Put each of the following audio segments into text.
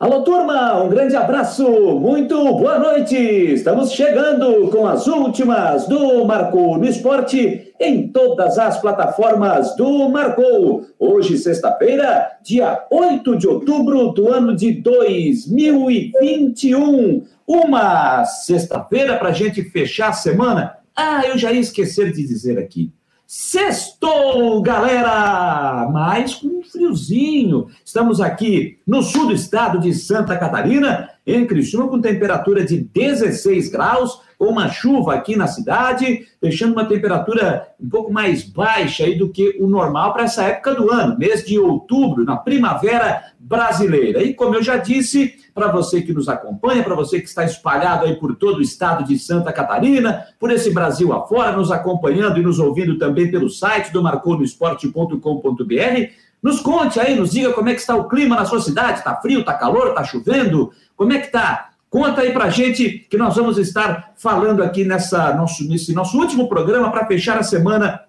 Alô, turma, um grande abraço, muito boa noite! Estamos chegando com as últimas do Marcou no Esporte em todas as plataformas do Marcou. Hoje, sexta-feira, dia 8 de outubro do ano de 2021. Uma sexta-feira para a gente fechar a semana. Ah, eu já ia esquecer de dizer aqui. Sextou, galera! Mas com friozinho. Estamos aqui no sul do estado de Santa Catarina, em Criciúma, com temperatura de 16 graus, com uma chuva aqui na cidade, deixando uma temperatura um pouco mais baixa aí do que o normal para essa época do ano, mês de outubro, na primavera brasileira. E como eu já disse, para você que nos acompanha, para você que está espalhado aí por todo o estado de Santa Catarina, por esse Brasil afora, nos acompanhando e nos ouvindo também pelo site do marconosport.com.br, nos conte aí, nos diga como é que está o clima na sua cidade, está frio, está calor, está chovendo, como é que está? Conta aí pra gente que nós vamos estar falando aqui nessa nosso, nesse nosso último programa para fechar a semana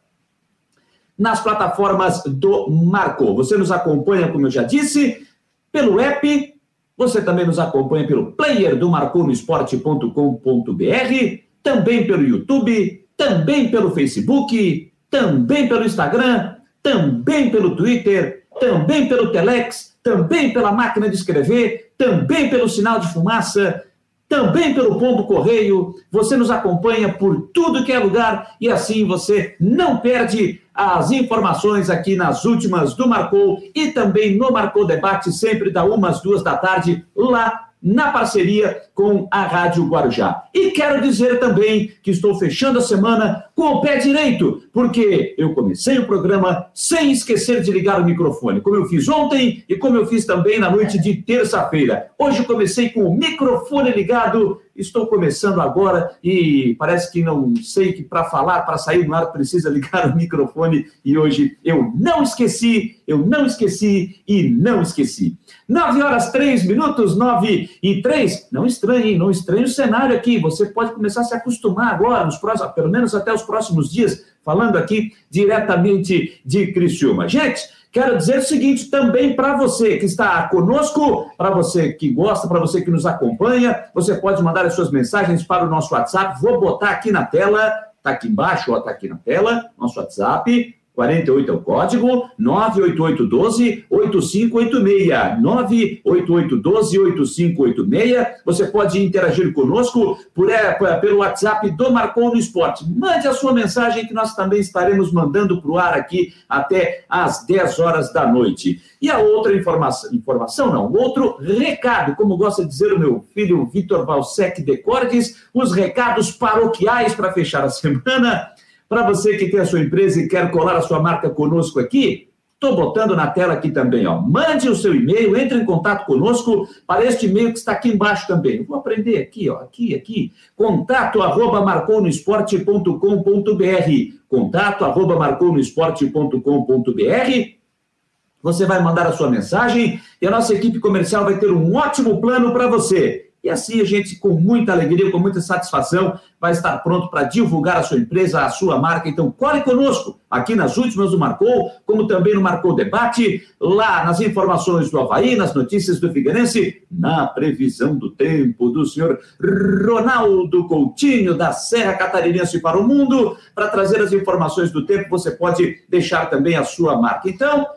nas plataformas do Marco. Você nos acompanha, como eu já disse, pelo app, você também nos acompanha pelo player do marconosport.com.br, também pelo YouTube, também pelo Facebook, também pelo Instagram, também pelo Twitter, também pelo Telex, também pela máquina de escrever, também pelo sinal de fumaça, também pelo pombo correio. Você nos acompanha por tudo que é lugar e assim você não perde as informações aqui nas últimas do Marcou e também no Marcou Debate, sempre da umas duas da tarde, lá na parceria com a Rádio Guarujá. E quero dizer também que estou fechando a semana com o pé direito, porque eu comecei o programa sem esquecer de ligar o microfone, como eu fiz ontem e como eu fiz também na noite de terça-feira. Hoje comecei com o microfone ligado Estou começando agora e parece que não sei que para falar, para sair no ar, precisa ligar o microfone e hoje eu não esqueci, eu não esqueci e não esqueci. Nove horas, três minutos, nove e três. Não estranhe, não estranhe o cenário aqui. Você pode começar a se acostumar agora, nos próximos, pelo menos até os próximos dias, falando aqui diretamente de Criciúma. Gente, Quero dizer o seguinte também para você que está conosco, para você que gosta, para você que nos acompanha, você pode mandar as suas mensagens para o nosso WhatsApp. Vou botar aqui na tela, está aqui embaixo, está aqui na tela, nosso WhatsApp, 48 é o código, 98812-8586. 98812-8586. Você pode interagir conosco por, é, pelo WhatsApp do Marcou no Esporte. Mande a sua mensagem que nós também estaremos mandando para o ar aqui até às 10 horas da noite. E a outra informação, informação não, outro recado, como gosta de dizer o meu filho Vitor Valsec de Cordes, os recados paroquiais para fechar a semana. Para você que tem a sua empresa e quer colar a sua marca conosco aqui, estou botando na tela aqui também. Ó. Mande o seu e-mail, entre em contato conosco para este e-mail que está aqui embaixo também. vou aprender aqui, ó, aqui, aqui. Contato arroba marconosport.com.br Contato arroba marconosport.com.br Você vai mandar a sua mensagem e a nossa equipe comercial vai ter um ótimo plano para você. E assim a gente, com muita alegria, com muita satisfação, vai estar pronto para divulgar a sua empresa, a sua marca. Então, cole conosco aqui nas últimas do Marcou, como também no Marcou Debate, lá nas informações do Havaí, nas notícias do Figueirense, na previsão do tempo do senhor Ronaldo Coutinho, da Serra Catarinense para o Mundo. Para trazer as informações do tempo, você pode deixar também a sua marca. Então,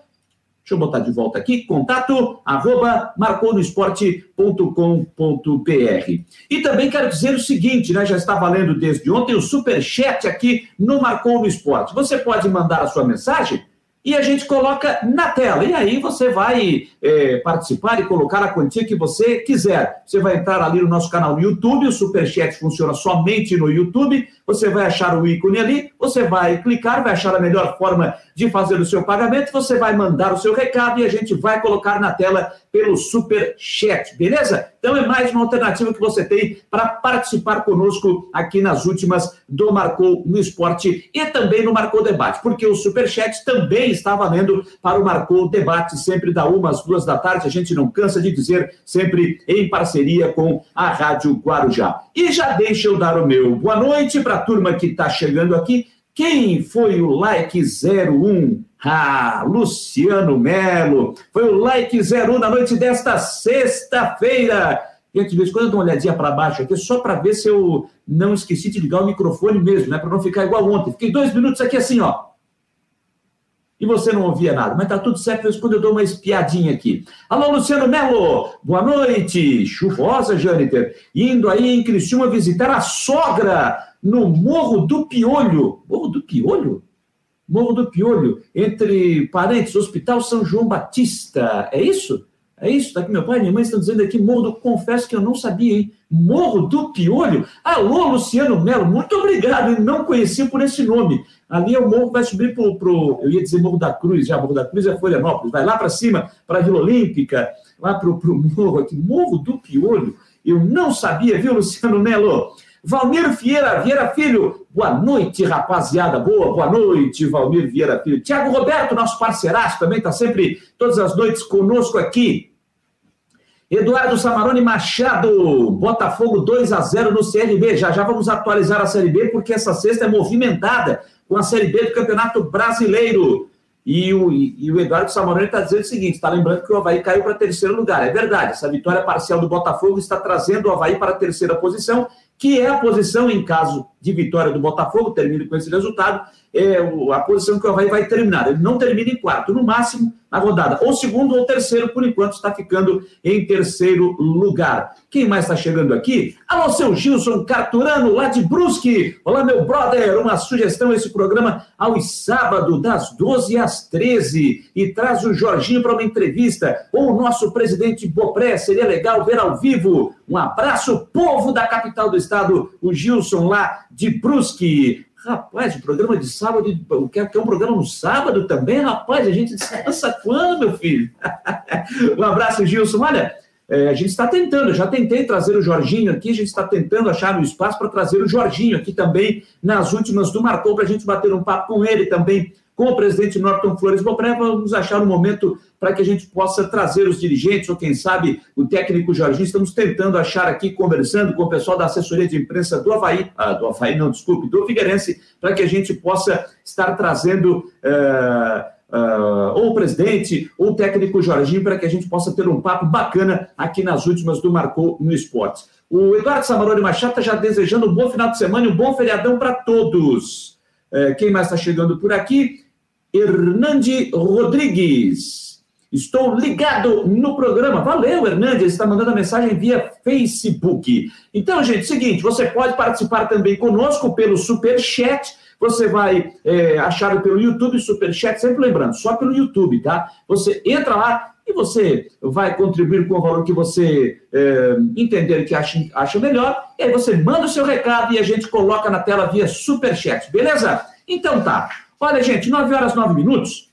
Deixa eu botar de volta aqui, contato arroba marconosport.com.br. E também quero dizer o seguinte, né? Já está valendo desde ontem o super chat aqui no Marcou no Esporte. Você pode mandar a sua mensagem e a gente coloca na tela. E aí você vai é, participar e colocar a quantia que você quiser. Você vai entrar ali no nosso canal no YouTube, o Superchat funciona somente no YouTube. Você vai achar o ícone ali, você vai clicar, vai achar a melhor forma de fazer o seu pagamento, você vai mandar o seu recado e a gente vai colocar na tela pelo Super Chat, beleza? Então é mais uma alternativa que você tem para participar conosco aqui nas últimas do Marcou no Esporte e também no Marcou Debate, porque o Super Chat também está valendo para o Marcou Debate, sempre da uma às duas da tarde, a gente não cansa de dizer, sempre em parceria com a Rádio Guarujá. E já deixa eu dar o meu boa noite para a turma que está chegando aqui quem foi o like 01? Ah, Luciano Melo. Foi o like 01 na noite desta sexta-feira. Gente, de vez em quando eu dou uma olhadinha para baixo aqui, só para ver se eu não esqueci de ligar o microfone mesmo, né? Para não ficar igual ontem. Fiquei dois minutos aqui assim, ó. E você não ouvia nada, mas tá tudo certo, de quando eu dou uma espiadinha aqui. Alô, Luciano Melo, boa noite. Chuvosa, Jâniter. Indo aí em Criciúma visitar a sogra no Morro do Piolho. Morro do Piolho? Morro do Piolho, entre parentes, Hospital São João Batista. É isso? É isso? Tá aqui meu pai e minha mãe estão dizendo aqui, Morro do... Confesso que eu não sabia, hein? Morro do Piolho? Alô, Luciano Melo, muito obrigado, hein? não conhecia por esse nome. Ali é o morro vai subir para o, eu ia dizer Morro da Cruz, já Morro da Cruz é Florianópolis, vai lá para cima, para a Vila Olímpica, lá para o morro aqui, Morro do Piolho. Eu não sabia, viu, Luciano Melo? Valmir Vieira, Vieira Filho, boa noite, rapaziada boa, boa noite, Valmir Vieira Filho. Tiago Roberto, nosso parceiraço, também está sempre, todas as noites, conosco aqui. Eduardo Samarone Machado, Botafogo 2 a 0 no CLB. Já já vamos atualizar a Série B, porque essa sexta é movimentada com a Série B do Campeonato Brasileiro. E o, e o Eduardo Samarone está dizendo o seguinte: está lembrando que o Havaí caiu para terceiro lugar. É verdade, essa vitória parcial do Botafogo está trazendo o Havaí para a terceira posição que é a posição, em caso de vitória do Botafogo, termine com esse resultado, é a posição que o Havaí vai terminar. Ele não termina em quarto, no máximo na rodada, ou segundo ou terceiro, por enquanto está ficando em terceiro lugar. Quem mais está chegando aqui? Alô, seu Gilson Carturano, lá de Brusque. Olá, meu brother, uma sugestão esse programa aos sábados, das 12 às 13, e traz o Jorginho para uma entrevista, ou o nosso presidente Bopré, seria legal ver ao vivo. Um abraço, povo da capital do estado, o Gilson lá de Brusque. Rapaz, o programa de sábado, quer, quer um programa no sábado também? Rapaz, a gente descansa quando, meu filho? um abraço, Gilson. Olha, é, a gente está tentando, já tentei trazer o Jorginho aqui, a gente está tentando achar um espaço para trazer o Jorginho aqui também nas últimas do Marcou, para a gente bater um papo com ele também com o presidente Norton Flores Bopré, vamos achar um momento para que a gente possa trazer os dirigentes, ou quem sabe o técnico Jorginho. Estamos tentando achar aqui, conversando com o pessoal da assessoria de imprensa do Havaí, ah, do Havaí não, desculpe, do Figueirense, para que a gente possa estar trazendo. Uh, ou o presidente, ou o técnico Jorginho, para que a gente possa ter um papo bacana aqui nas últimas do Marcou no Esportes. O Eduardo Samarone Machado está já desejando um bom final de semana e um bom feriadão para todos. Uh, quem mais está chegando por aqui? Hernande Rodrigues. Estou ligado no programa. Valeu, Hernandes, está mandando a mensagem via Facebook. Então, gente, seguinte, você pode participar também conosco pelo Super Chat. Você vai é, achar pelo YouTube Super Chat, sempre lembrando, só pelo YouTube, tá? Você entra lá e você vai contribuir com o valor que você é, entender que acha, acha melhor. E aí você manda o seu recado e a gente coloca na tela via Super Chat, beleza? Então tá. Olha, gente, 9 horas 9 minutos.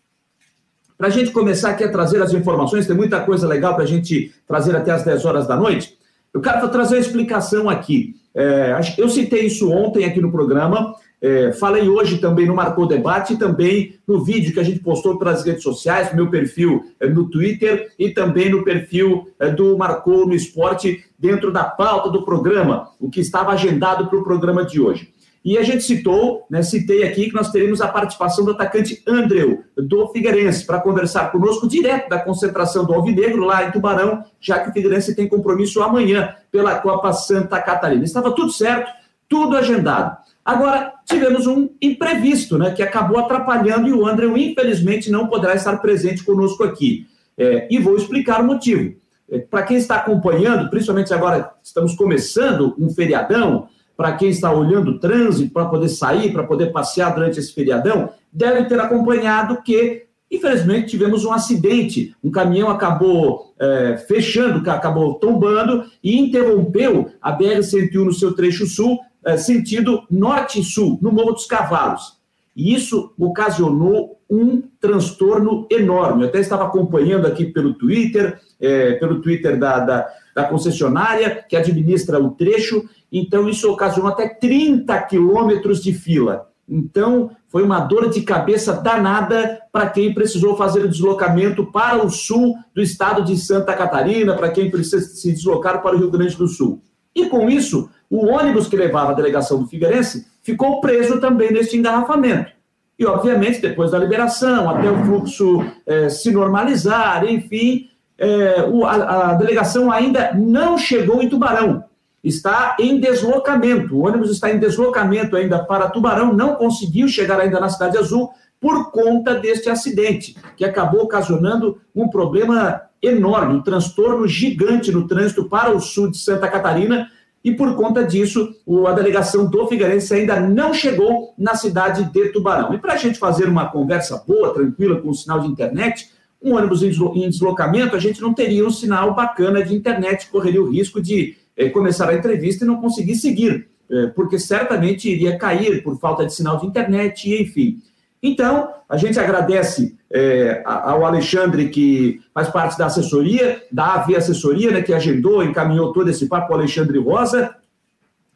Para a gente começar aqui a trazer as informações, tem muita coisa legal para a gente trazer até as 10 horas da noite. Eu quero trazer a explicação aqui. É, eu citei isso ontem aqui no programa, é, falei hoje também no Marcou Debate e também no vídeo que a gente postou para as redes sociais, no meu perfil é, no Twitter e também no perfil é, do Marcou no Esporte, dentro da pauta do programa, o que estava agendado para o programa de hoje. E a gente citou, né, citei aqui que nós teremos a participação do atacante Andreu, do Figueirense, para conversar conosco direto da concentração do Alvinegro lá em Tubarão, já que o Figueirense tem compromisso amanhã pela Copa Santa Catarina. Estava tudo certo, tudo agendado. Agora, tivemos um imprevisto, né, que acabou atrapalhando e o Andreu, infelizmente, não poderá estar presente conosco aqui. É, e vou explicar o motivo. É, para quem está acompanhando, principalmente agora estamos começando um feriadão, para quem está olhando o trânsito para poder sair, para poder passear durante esse feriadão, deve ter acompanhado que, infelizmente, tivemos um acidente. Um caminhão acabou é, fechando, acabou tombando e interrompeu a BR-101 no seu trecho sul, é, sentido norte-sul, no Morro dos Cavalos. E isso ocasionou um transtorno enorme. Eu até estava acompanhando aqui pelo Twitter, é, pelo Twitter da, da, da concessionária que administra o trecho, então isso ocasionou até 30 quilômetros de fila. Então, foi uma dor de cabeça danada para quem precisou fazer o deslocamento para o sul do estado de Santa Catarina, para quem precisa se deslocar para o Rio Grande do Sul. E com isso, o ônibus que levava a delegação do Figueirense ficou preso também neste engarrafamento. E, obviamente, depois da liberação, até o fluxo é, se normalizar, enfim, é, o, a, a, delegação ainda não chegou em Tubarão. Está em deslocamento. O ônibus está em deslocamento ainda para Tubarão, não conseguiu chegar ainda na Cidade Azul por conta deste acidente, que acabou ocasionando um problema enorme, um transtorno gigante no trânsito para o sul de Santa Catarina, e por conta disso, a delegação do Figueirense ainda não chegou na cidade de Tubarão. E para a gente fazer uma conversa boa, tranquila, com o sinal de internet, um ônibus em deslocamento, a gente não teria um sinal bacana de internet, correria o risco de eh, começar a entrevista e não conseguir seguir, eh, porque certamente iria cair por falta de sinal de internet, e enfim. Então, a gente agradece é, ao Alexandre, que faz parte da assessoria, da AV Assessoria, né, que agendou, encaminhou todo esse papo, o Alexandre Rosa,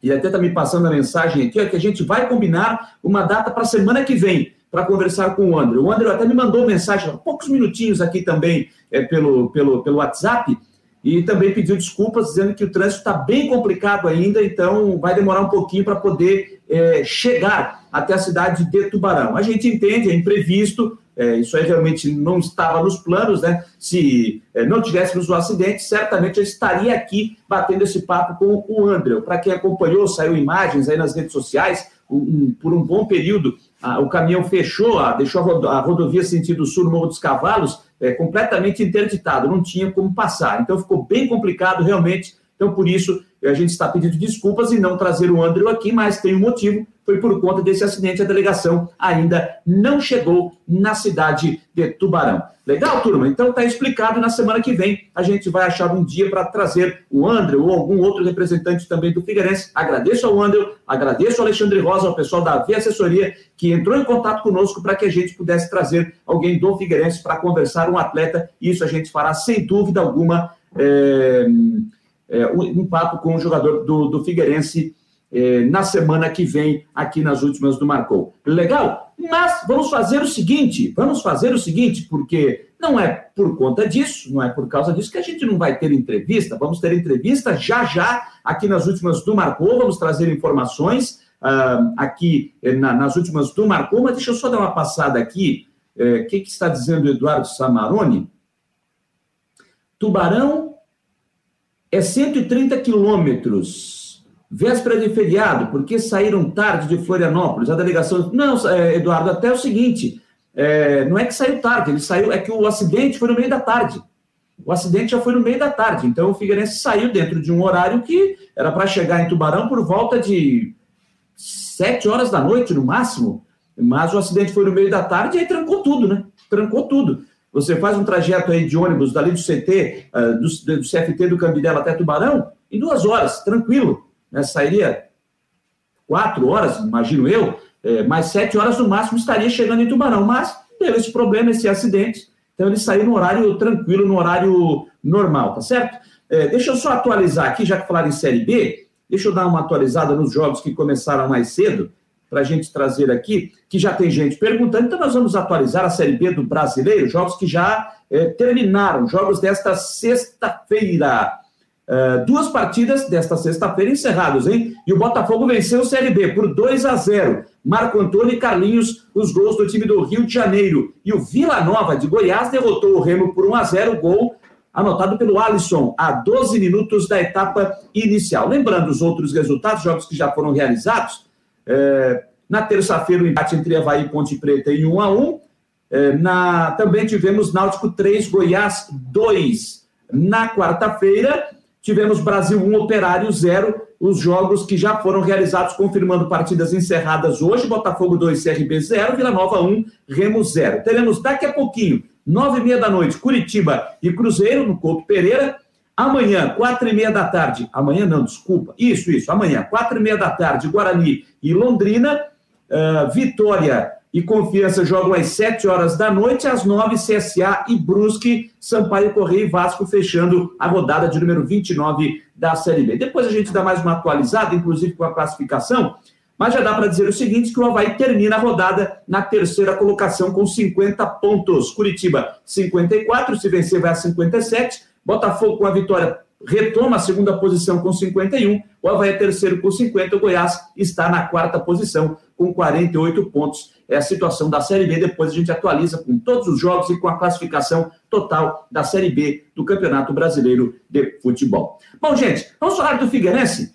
e até está me passando a mensagem aqui, ó, que a gente vai combinar uma data para a semana que vem, para conversar com o André. O André até me mandou mensagem, poucos minutinhos aqui também, é, pelo, pelo, pelo WhatsApp, e também pediu desculpas, dizendo que o trânsito está bem complicado ainda, então vai demorar um pouquinho para poder é, chegar até a cidade de Tubarão. A gente entende, é imprevisto, é, isso aí realmente não estava nos planos, né? Se é, não tivéssemos o acidente, certamente eu estaria aqui batendo esse papo com o André. Para quem acompanhou, saiu imagens aí nas redes sociais, um, por um bom período, o caminhão fechou, deixou a rodovia sentido sul Morro dos Cavalos é, completamente interditado, não tinha como passar. Então ficou bem complicado realmente. Então, por isso, a gente está pedindo desculpas e não trazer o Andrew aqui, mas tem um motivo, foi por conta desse acidente, a delegação ainda não chegou na cidade de Tubarão. Legal, turma? Então está explicado. Na semana que vem a gente vai achar um dia para trazer o André ou algum outro representante também do Figueirense. Agradeço ao André, agradeço ao Alexandre Rosa, ao pessoal da V Assessoria, que entrou em contato conosco para que a gente pudesse trazer alguém do Figueirense para conversar, um atleta. Isso a gente fará sem dúvida alguma. É, é, um papo com o jogador do, do Figueirense eh, na semana que vem, aqui nas últimas do Marcou. Legal? Mas vamos fazer o seguinte: vamos fazer o seguinte, porque não é por conta disso, não é por causa disso que a gente não vai ter entrevista. Vamos ter entrevista já já aqui nas últimas do Marcou. Vamos trazer informações uh, aqui eh, na, nas últimas do Marcou. Mas deixa eu só dar uma passada aqui. O eh, que, que está dizendo o Eduardo Samarone? Tubarão é 130 quilômetros Véspera de feriado, porque saíram tarde de Florianópolis? A delegação. Não, é, Eduardo, até o seguinte: é, não é que saiu tarde, ele saiu, é que o acidente foi no meio da tarde. O acidente já foi no meio da tarde, então o Figueirense saiu dentro de um horário que era para chegar em Tubarão por volta de sete horas da noite, no máximo. Mas o acidente foi no meio da tarde e aí trancou tudo, né? Trancou tudo. Você faz um trajeto aí de ônibus dali do CT, ah, do, CFT do Cambidela até Tubarão, em duas horas, tranquilo né, sairia quatro horas, imagino eu, é, mais sete horas no máximo estaria chegando em Tubarão. Mas teve esse problema, esse acidente, então ele saiu no horário tranquilo, no horário normal, tá certo? É, deixa eu só atualizar aqui, já que falaram em Série B, deixa eu dar uma atualizada nos jogos que começaram mais cedo, para a gente trazer aqui, que já tem gente perguntando, então nós vamos atualizar a Série B do Brasileiro, jogos que já é, terminaram, jogos desta sexta-feira. Uh, duas partidas desta sexta-feira encerradas, hein? E o Botafogo venceu o Série B por 2 a 0. Marco Antônio e Carlinhos, os gols do time do Rio de Janeiro. E o Vila Nova de Goiás derrotou o Remo por 1 a 0, gol anotado pelo Alisson, a 12 minutos da etapa inicial. Lembrando os outros resultados, jogos que já foram realizados. É, na terça-feira, o empate entre Havaí e Ponte Preta em 1 a 1 é, na, Também tivemos Náutico 3, Goiás 2. Na quarta-feira, Tivemos Brasil 1, Operário 0, os jogos que já foram realizados, confirmando partidas encerradas hoje: Botafogo 2, CRB 0, Vila Nova 1, Remo 0. Teremos daqui a pouquinho, nove e meia da noite, Curitiba e Cruzeiro, no Couto Pereira. Amanhã, quatro e meia da tarde, amanhã não, desculpa, isso, isso, amanhã, quatro e meia da tarde, Guarani e Londrina, uh, Vitória e Confiança jogam às 7 horas da noite, às 9 CSA e Brusque, Sampaio Correia e Vasco fechando a rodada de número 29 da Série B. Depois a gente dá mais uma atualizada, inclusive com a classificação, mas já dá para dizer o seguinte, que o Havaí termina a rodada na terceira colocação com 50 pontos. Curitiba, 54, se vencer vai a 57. Botafogo com a vitória retoma a segunda posição com 51, o Havaí é terceiro com 50, o Goiás está na quarta posição com 48 pontos. É a situação da Série B, depois a gente atualiza com todos os jogos e com a classificação total da Série B do Campeonato Brasileiro de Futebol. Bom, gente, vamos falar do Figueirense?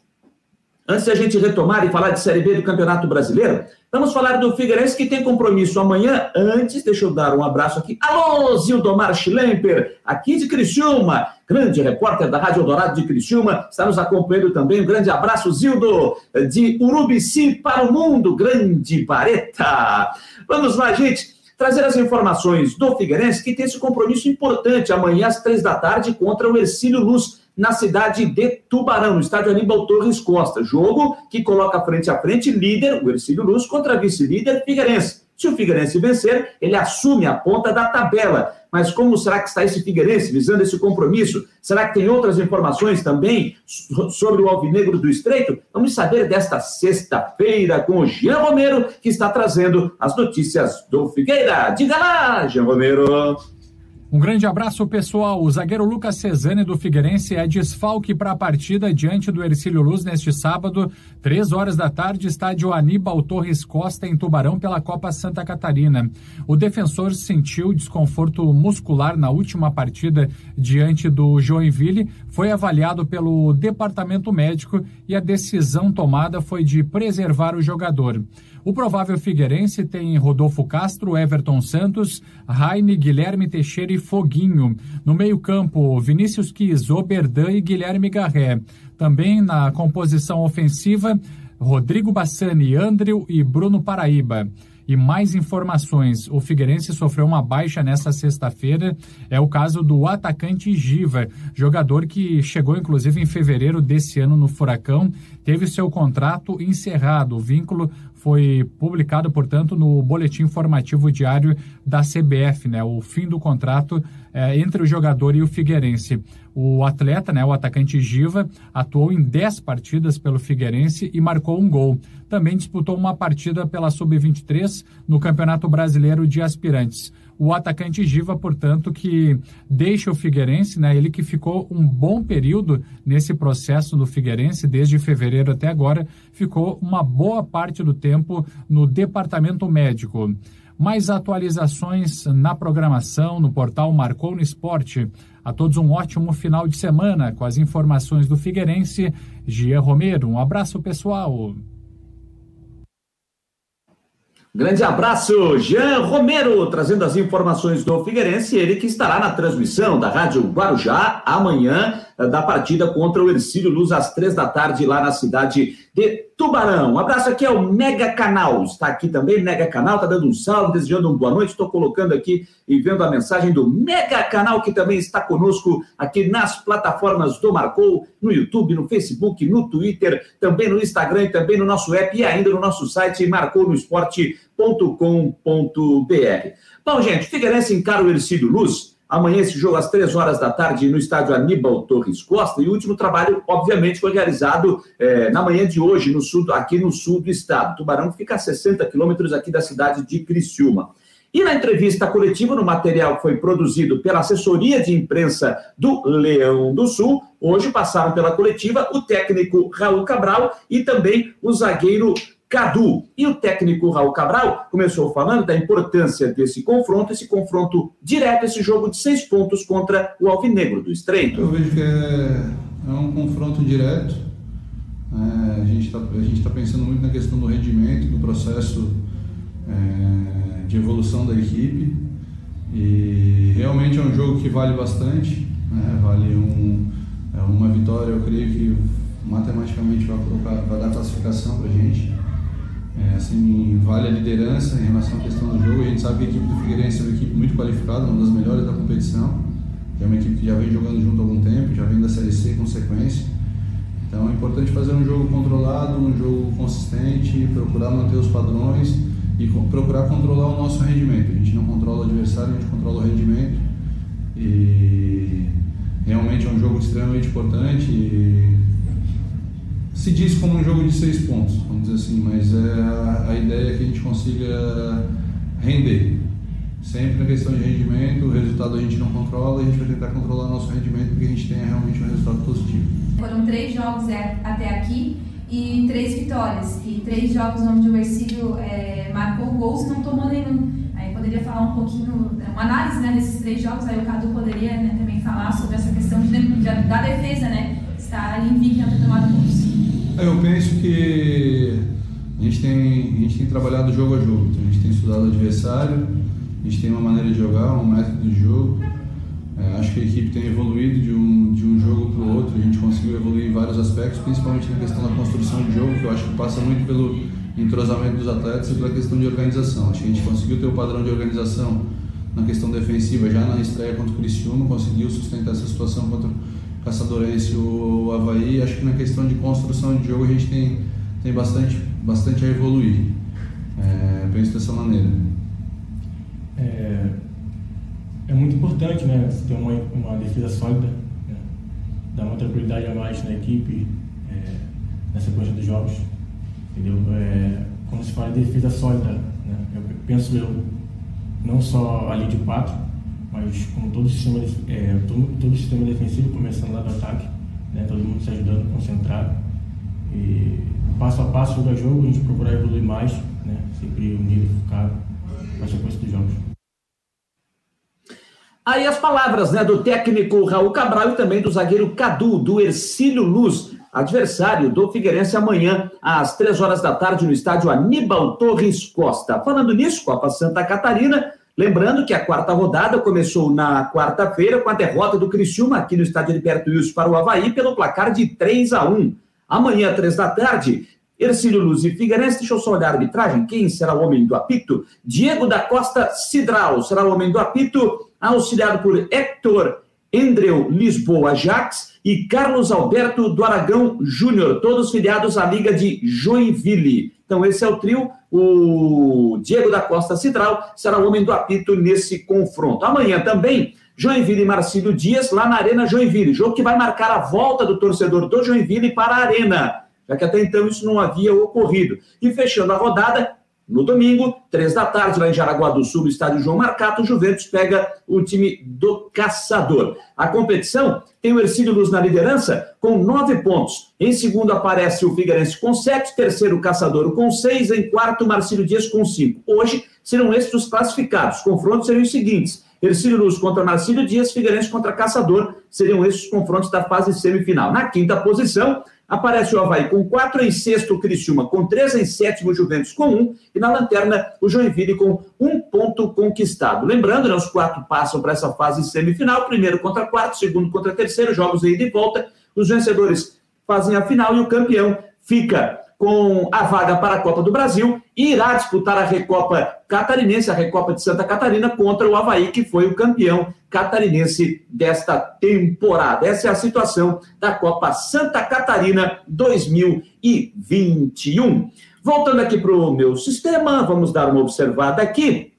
Antes de a gente retomar e falar de Série B do Campeonato Brasileiro, vamos falar do Figueirense que tem compromisso amanhã. Antes, deixa eu dar um abraço aqui. Alô, Zildomar Schlemper, aqui de Criciúma, grande repórter da Rádio Dourado de Criciúma, está nos acompanhando também. Um grande abraço, Zildo, de Urubici para o mundo, grande pareta. Vamos lá, gente trazer as informações do Figueirense, que tem esse compromisso importante amanhã às três da tarde contra o Ercílio Luz na cidade de Tubarão, no estádio Aníbal Torres Costa. Jogo que coloca frente a frente líder, o Ercílio Luz, contra vice-líder Figueirense. Se o Figueirense vencer, ele assume a ponta da tabela. Mas como será que está esse Figueirense visando esse compromisso? Será que tem outras informações também sobre o Alvinegro do Estreito? Vamos saber desta sexta-feira com o Jean Romero, que está trazendo as notícias do Figueira. Diga lá, Jean Romero. Um grande abraço, pessoal. O zagueiro Lucas Cesani do Figueirense é desfalque para a partida diante do Ercílio Luz neste sábado, três horas da tarde, estádio Aníbal Torres Costa, em Tubarão, pela Copa Santa Catarina. O defensor sentiu desconforto muscular na última partida diante do Joinville, foi avaliado pelo departamento médico e a decisão tomada foi de preservar o jogador. O provável Figueirense tem Rodolfo Castro, Everton Santos, Raine, Guilherme Teixeira e Foguinho. No meio-campo, Vinícius Quis, Oberdan e Guilherme Garré. Também na composição ofensiva, Rodrigo Bassani, Andrew e Bruno Paraíba. E mais informações: o Figueirense sofreu uma baixa nesta sexta-feira. É o caso do atacante Giva, jogador que chegou inclusive em fevereiro desse ano no Furacão, teve seu contrato encerrado. O vínculo foi publicado, portanto, no boletim informativo diário da CBF, né? O fim do contrato é, entre o jogador e o Figueirense. O atleta, né, o atacante Giva, atuou em 10 partidas pelo Figueirense e marcou um gol. Também disputou uma partida pela Sub-23 no Campeonato Brasileiro de Aspirantes o atacante Giva, portanto, que deixa o Figueirense, né? Ele que ficou um bom período nesse processo do Figueirense, desde fevereiro até agora, ficou uma boa parte do tempo no departamento médico. Mais atualizações na programação no portal Marcou no Esporte. A todos um ótimo final de semana com as informações do Figueirense. Gia Romero, um abraço pessoal. Grande abraço, Jean Romero, trazendo as informações do Figueirense, ele que estará na transmissão da Rádio Guarujá amanhã da partida contra o Ercílio Luz às três da tarde lá na cidade de Tubarão. Um abraço aqui ao Mega Canal, está aqui também, Mega Canal, está dando um salve, desejando uma boa noite, estou colocando aqui e vendo a mensagem do Mega Canal, que também está conosco aqui nas plataformas do Marcou, no YouTube, no Facebook, no Twitter, também no Instagram e também no nosso app e ainda no nosso site marcounoesporte.com.br. Bom, gente, Figueirense encara o Ercílio Luz, Amanhã esse jogo às três horas da tarde no estádio Aníbal Torres Costa. E o último trabalho, obviamente, foi realizado é, na manhã de hoje, no sul, aqui no sul do estado. Tubarão fica a 60 quilômetros aqui da cidade de Criciúma. E na entrevista coletiva, no material que foi produzido pela assessoria de imprensa do Leão do Sul, hoje passaram pela coletiva o técnico Raul Cabral e também o zagueiro Cadu. E o técnico Raul Cabral começou falando da importância desse confronto, esse confronto direto, esse jogo de seis pontos contra o Alvinegro do Estreito. Eu vejo que é, é um confronto direto. É, a gente está tá pensando muito na questão do rendimento, do processo é, de evolução da equipe. E realmente é um jogo que vale bastante. Né? Vale um, é uma vitória, eu creio que matematicamente vai, colocar, vai dar classificação para a gente. É, assim, vale a liderança em relação à questão do jogo. A gente sabe que a equipe do Figueirense é uma equipe muito qualificada, uma das melhores da competição. É uma equipe que já vem jogando junto há algum tempo, já vem da Série C com sequência. Então é importante fazer um jogo controlado, um jogo consistente, procurar manter os padrões e procurar controlar o nosso rendimento. A gente não controla o adversário, a gente controla o rendimento. E realmente é um jogo extremamente importante. E se diz como um jogo de seis pontos, vamos dizer assim, mas é a, ideia é que a gente consiga render. sempre na questão de rendimento, o resultado a gente não controla e a gente vai tentar controlar nosso rendimento para que a gente tenha realmente um resultado positivo. Foram três jogos é, até aqui e três vitórias. E três jogos onde o Ercílio é, marcou gols e não tomou nenhum. Aí poderia falar um pouquinho, uma análise né, desses três jogos, aí o Cadu poderia né, também falar sobre essa questão de, de, da defesa, né? Estar não ter tomado gols. Eu penso que a gente, tem, a gente tem trabalhado jogo a jogo, então a gente tem estudado o adversário, a gente tem uma maneira de jogar, um método de jogo. É, acho que a equipe tem evoluído de um, de um jogo para o outro, a gente conseguiu evoluir em vários aspectos, principalmente na questão da construção de jogo, que eu acho que passa muito pelo entrosamento dos atletas e pela questão de organização. Acho que a gente conseguiu ter o padrão de organização na questão defensiva já na estreia contra o Criciúma, conseguiu sustentar essa situação contra o Caçadorense e o Havaí. Acho que na questão de construção de jogo a gente tem, tem bastante, bastante a evoluir. É, penso dessa maneira. É, é muito importante né, ter uma, uma defesa sólida, né, dar uma tranquilidade a mais na equipe, é, na sequência dos jogos. Entendeu? É, quando se fala de defesa sólida, né, eu penso eu, não só a linha de quatro, mas como todo sistema, é, todo, todo sistema defensivo, começando lá do ataque, né, todo mundo se ajudando, concentrado. E passo a passo, jogo jogo, a gente procurar evoluir mais, né, sempre unido focado para a sequência dos jogos. Aí as palavras né, do técnico Raul Cabral e também do zagueiro Cadu, do Ercílio Luz, adversário do Figueirense amanhã, às três horas da tarde, no estádio Aníbal Torres Costa. Falando nisso, Copa Santa Catarina, lembrando que a quarta rodada começou na quarta-feira com a derrota do Criciúma aqui no estádio Liberto Wilson para o Havaí pelo placar de 3 a 1. Amanhã, três da tarde, Ercílio Luz e Figueirense, deixa eu só olhar a arbitragem, quem será o homem do apito? Diego da Costa Cidral será o homem do apito, auxiliado por Hector Endreu Lisboa Jax e Carlos Alberto do Aragão Júnior, todos filiados à Liga de Joinville. Então esse é o trio, o Diego da Costa Cidral será o homem do apito nesse confronto. Amanhã também, Joinville e Marcílio Dias lá na Arena Joinville, jogo que vai marcar a volta do torcedor do Joinville para a Arena já que até então isso não havia ocorrido. E fechando a rodada, no domingo, três da tarde, lá em Jaraguá do Sul, no estádio João Marcato, o Juventus pega o time do Caçador. A competição tem o Ercílio Luz na liderança com nove pontos. Em segundo aparece o Figueirense com sete, terceiro o Caçador com seis, em quarto o Marcílio Dias com cinco. Hoje serão estes os classificados. Os confrontos seriam os seguintes. Ercílio Luz contra Marcílio Dias, Figueirense contra Caçador, seriam esses os confrontos da fase semifinal. Na quinta posição, Aparece o Havaí com 4 em sexto, o Criciúma com 3 em sétimo, o Juventus com 1, um, e na lanterna o Joinville com um ponto conquistado. Lembrando, né, os quatro passam para essa fase semifinal, primeiro contra quarto, segundo contra terceiro, jogos de ida e volta. Os vencedores fazem a final e o campeão fica com a vaga para a Copa do Brasil e irá disputar a Recopa Catarinense, a Recopa de Santa Catarina, contra o Havaí, que foi o campeão catarinense desta temporada. Essa é a situação da Copa Santa Catarina 2021. Voltando aqui para o meu sistema, vamos dar uma observada aqui.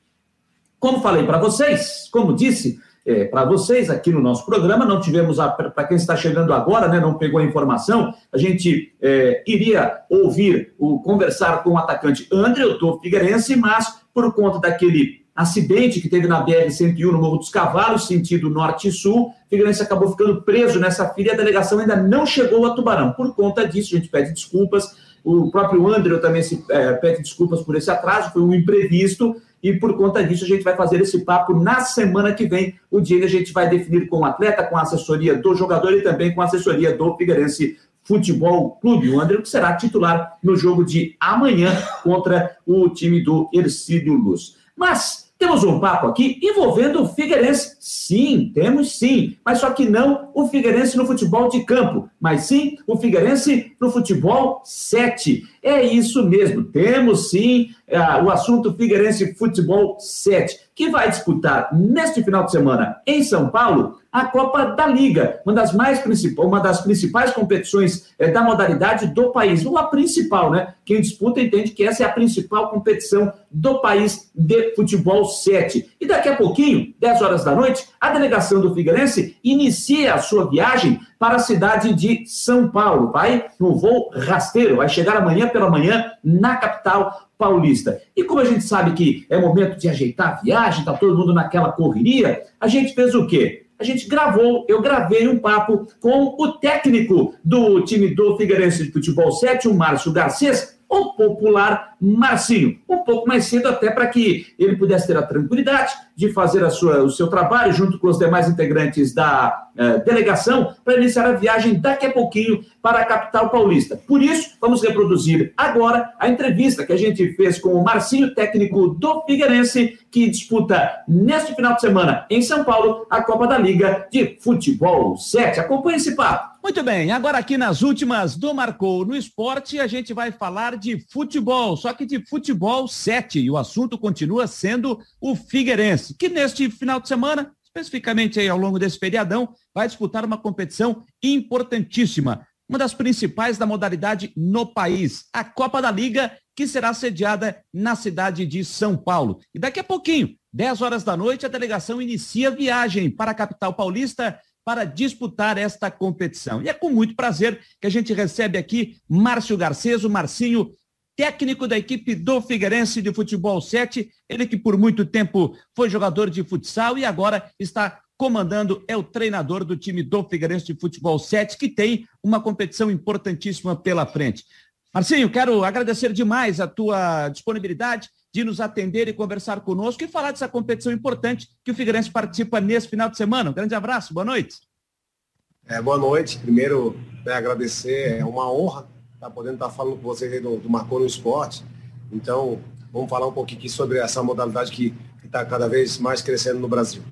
Como falei para vocês, como disse, é, para vocês aqui no nosso programa. Não tivemos, para quem está chegando agora, né, não pegou a informação, a gente é, iria ouvir, o, conversar com o atacante André Otto Figueirense, mas por conta daquele acidente que teve na BR-101 no Morro dos Cavalos, sentido norte e sul, Figueirense acabou ficando preso nessa filha a delegação ainda não chegou a Tubarão. Por conta disso, a gente pede desculpas. O próprio André também se, é, pede desculpas por esse atraso, foi um imprevisto e por conta disso a gente vai fazer esse papo na semana que vem, o dia que a gente vai definir com o atleta, com a assessoria do jogador e também com a assessoria do Figueirense Futebol Clube. O André que será titular no jogo de amanhã contra o time do Ercílio Luz. Mas temos um papo aqui envolvendo o Figueirense. Sim, temos sim. Mas só que não o Figueirense no futebol de campo, mas sim o Figueirense no futebol 7. É isso mesmo. Temos sim uh, o assunto Figueirense Futebol 7, que vai disputar neste final de semana em São Paulo a Copa da Liga, uma das mais principais, uma das principais competições é, da modalidade do país, ou a principal, né? Quem disputa entende que essa é a principal competição do país de futebol 7. E daqui a pouquinho, 10 horas da noite, a delegação do Figueirense inicia a sua viagem para a cidade de São Paulo. Vai no voo rasteiro, vai chegar amanhã pela manhã na capital paulista. E como a gente sabe que é momento de ajeitar a viagem, tá todo mundo naquela correria, a gente fez o quê? a gente gravou, eu gravei um papo com o técnico do time do Figueirense de Futebol 7, o Márcio Garcês, o popular Marcinho. Um pouco mais cedo, até para que ele pudesse ter a tranquilidade de fazer a sua, o seu trabalho junto com os demais integrantes da eh, delegação para iniciar a viagem daqui a pouquinho para a capital paulista. Por isso, vamos reproduzir agora a entrevista que a gente fez com o Marcinho, técnico do Figueirense, que disputa neste final de semana em São Paulo a Copa da Liga de Futebol 7. Acompanhe esse papo. Muito bem, agora aqui nas últimas do Marcou no Esporte, a gente vai falar de futebol, só que de futebol 7, e o assunto continua sendo o Figueirense, que neste final de semana, especificamente aí ao longo desse feriadão, vai disputar uma competição importantíssima, uma das principais da modalidade no país, a Copa da Liga, que será sediada na cidade de São Paulo. E daqui a pouquinho, 10 horas da noite, a delegação inicia viagem para a capital paulista para disputar esta competição. E é com muito prazer que a gente recebe aqui Márcio Garcês, o Marcinho, técnico da equipe do Figueirense de Futebol 7, ele que por muito tempo foi jogador de futsal e agora está comandando, é o treinador do time do Figueirense de Futebol 7, que tem uma competição importantíssima pela frente. Marcinho, quero agradecer demais a tua disponibilidade de nos atender e conversar conosco e falar dessa competição importante que o Figueirense participa nesse final de semana. Um grande abraço, boa noite. É, boa noite. Primeiro, né, agradecer, é uma honra estar podendo estar falando com vocês do, do Marcou no Esporte. Então, vamos falar um pouquinho aqui sobre essa modalidade que está cada vez mais crescendo no Brasil.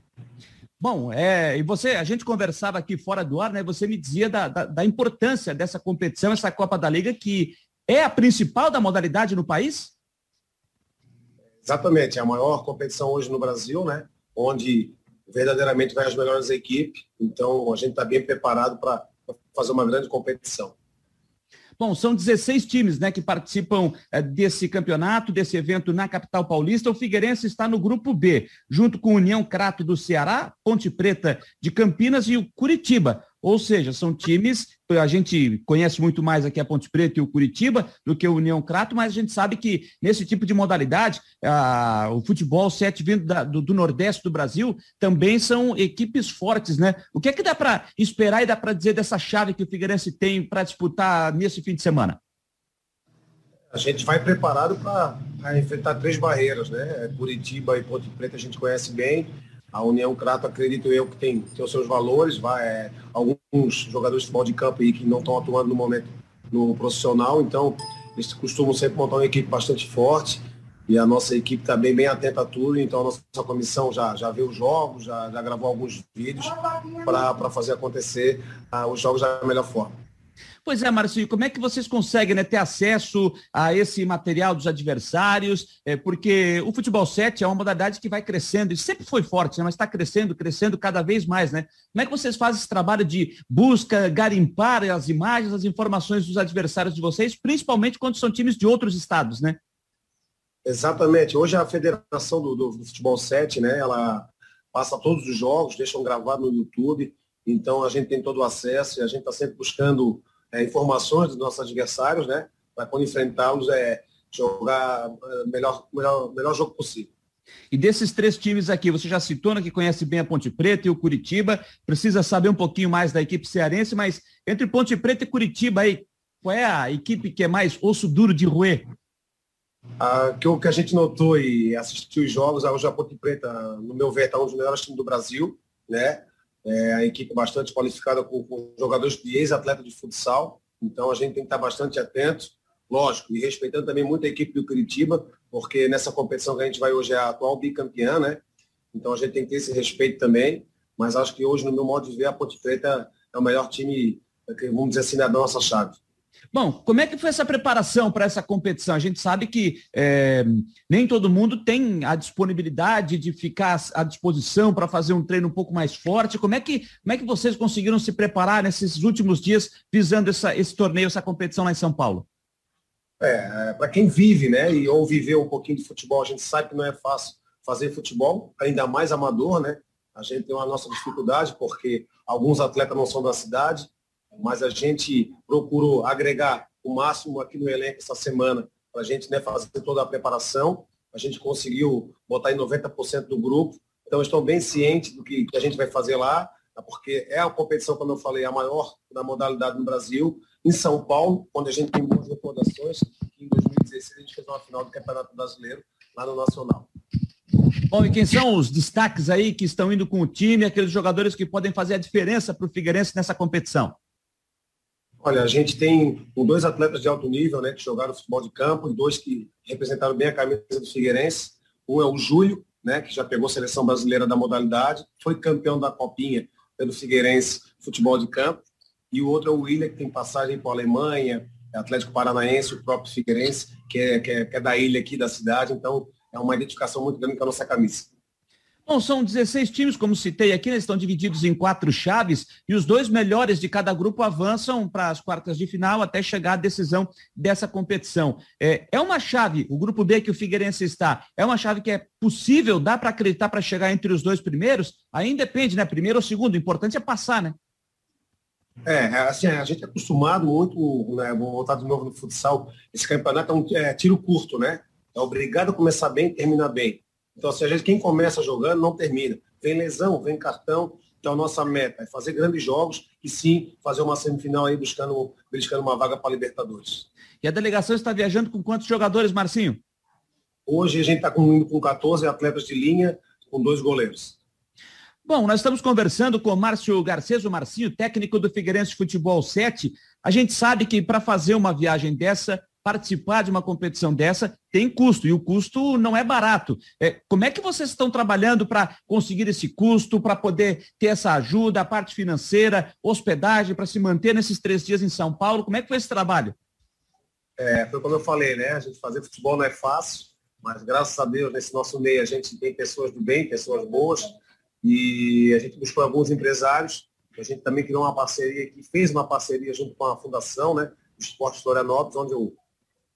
Bom, é, e você, a gente conversava aqui fora do ar, né? Você me dizia da, da, da importância dessa competição, essa Copa da Liga, que é a principal da modalidade no país? Exatamente, é a maior competição hoje no Brasil, né? Onde verdadeiramente vai as melhores equipes. Então a gente está bem preparado para fazer uma grande competição. Bom, são 16 times né, que participam é, desse campeonato, desse evento na capital paulista. O Figueirense está no grupo B, junto com União Crato do Ceará, Ponte Preta de Campinas e o Curitiba. Ou seja, são times, a gente conhece muito mais aqui a Ponte Preta e o Curitiba do que o União Crato, mas a gente sabe que nesse tipo de modalidade, a, o futebol sete vindo da, do, do, Nordeste do Brasil também são equipes fortes, né? O que é que dá para esperar e dá para dizer dessa chave que o Figueirense tem para disputar nesse fim de semana? A gente vai preparado para enfrentar três barreiras, né? Curitiba e Ponte Preta a gente conhece bem a União Crato, acredito eu, que tem, tem os seus valores. Vai, é, alguns jogadores de futebol de campo aí que não estão atuando no momento no profissional, então eles costumam sempre montar uma equipe bastante forte. E a nossa equipe está bem, bem atenta a tudo, então a nossa comissão já, já vê os jogos, já, já gravou alguns vídeos para fazer acontecer uh, os jogos da melhor forma. Pois é, Marcinho, como é que vocês conseguem né, ter acesso a esse material dos adversários? É, porque o futebol 7 é uma modalidade que vai crescendo, e sempre foi forte, né, mas está crescendo, crescendo cada vez mais, né? Como é que vocês fazem esse trabalho de busca, garimpar as imagens, as informações dos adversários de vocês, principalmente quando são times de outros estados, né? Exatamente. Hoje a Federação do, do, do Futebol 7, né, ela passa todos os jogos, deixam gravado no YouTube, então a gente tem todo o acesso e a gente está sempre buscando é, informações dos nossos adversários, né? Para quando enfrentá-los é jogar é, melhor, melhor, melhor jogo possível. E desses três times aqui, você já citou, né, que conhece bem a Ponte Preta e o Curitiba, precisa saber um pouquinho mais da equipe cearense, mas entre Ponte Preta e Curitiba aí, qual é a equipe que é mais osso duro de roer? Ah, que o que a gente notou e assistiu os jogos, hoje a Ponte Preta, no meu ver, está um dos melhores times do Brasil, né? É a equipe bastante qualificada com, com jogadores de ex-atleta de futsal, então a gente tem que estar bastante atento, lógico, e respeitando também muito a equipe do Curitiba, porque nessa competição que a gente vai hoje é a atual bicampeã, né? Então a gente tem que ter esse respeito também, mas acho que hoje, no meu modo de ver, a Ponte Preta é o melhor time, vamos dizer assim, da nossa chave. Bom, como é que foi essa preparação para essa competição? A gente sabe que é, nem todo mundo tem a disponibilidade de ficar à disposição para fazer um treino um pouco mais forte. Como é que, como é que vocês conseguiram se preparar nesses últimos dias visando essa, esse torneio, essa competição lá em São Paulo? É, para quem vive, né, e ou viveu um pouquinho de futebol, a gente sabe que não é fácil fazer futebol, ainda mais amador, né? A gente tem uma nossa dificuldade porque alguns atletas não são da cidade, mas a gente procurou agregar o máximo aqui no elenco essa semana para a gente né, fazer toda a preparação. A gente conseguiu botar em 90% do grupo, então estou bem ciente do que, que a gente vai fazer lá, tá? porque é a competição, como eu falei, a maior da modalidade no Brasil, em São Paulo, onde a gente tem boas recordações. Em 2016 a gente fez uma final do Campeonato Brasileiro lá no Nacional. Bom, e quem são os destaques aí que estão indo com o time, aqueles jogadores que podem fazer a diferença para o Figueirense nessa competição? Olha, a gente tem dois atletas de alto nível, né, que jogaram futebol de campo, e dois que representaram bem a camisa do Figueirense. Um é o Júlio, né, que já pegou a seleção brasileira da modalidade, foi campeão da Copinha pelo Figueirense Futebol de Campo. E o outro é o William, que tem passagem para a Alemanha, é Atlético Paranaense, o próprio Figueirense, que é, que é, que é da ilha aqui da cidade. Então, é uma identificação muito grande com a nossa camisa. Bom, são 16 times, como citei aqui, eles estão divididos em quatro chaves e os dois melhores de cada grupo avançam para as quartas de final até chegar à decisão dessa competição. É, é uma chave, o grupo B que o Figueirense está, é uma chave que é possível, dá para acreditar para chegar entre os dois primeiros? Aí depende, né? Primeiro ou segundo, o importante é passar, né? É, é assim, a gente é acostumado muito, né, vou voltar de novo no futsal, esse campeonato é um é, tiro curto, né? É obrigado a começar bem e terminar bem. Então, se a gente, quem começa jogando, não termina. Vem lesão, vem cartão. Então, a nossa meta é fazer grandes jogos e sim fazer uma semifinal aí buscando, buscando uma vaga para a Libertadores. E a delegação está viajando com quantos jogadores, Marcinho? Hoje a gente está com, com 14 atletas de linha, com dois goleiros. Bom, nós estamos conversando com o Márcio Garcês, o Marcinho, técnico do Figueirense Futebol 7. A gente sabe que para fazer uma viagem dessa, participar de uma competição dessa tem custo, e o custo não é barato. É, como é que vocês estão trabalhando para conseguir esse custo, para poder ter essa ajuda, a parte financeira, hospedagem, para se manter nesses três dias em São Paulo? Como é que foi esse trabalho? É, foi como eu falei, né? A gente fazer futebol não é fácil, mas graças a Deus, nesse nosso meio, a gente tem pessoas do bem, pessoas boas, e a gente buscou alguns empresários, a gente também criou uma parceria, que fez uma parceria junto com a fundação, né? Esporte Florianópolis, onde o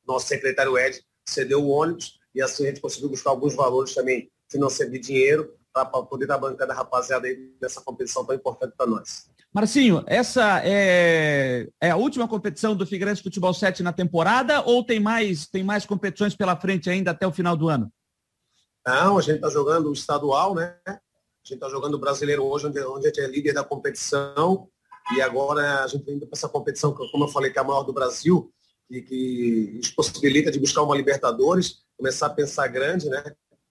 nosso secretário Ed cedeu o ônibus e assim a gente conseguiu buscar alguns valores também financeiros de dinheiro para poder dar bancada rapaziada aí nessa competição tão importante para nós. Marcinho, essa é, é, a última competição do Figueirense Futebol 7 na temporada ou tem mais, tem mais competições pela frente ainda até o final do ano? Não, a gente está jogando o estadual, né? A gente está jogando o brasileiro hoje, onde, onde a gente é líder da competição. E agora a gente está indo para essa competição, como eu falei, que é a maior do Brasil, e que nos possibilita de buscar uma Libertadores, começar a pensar grande, né?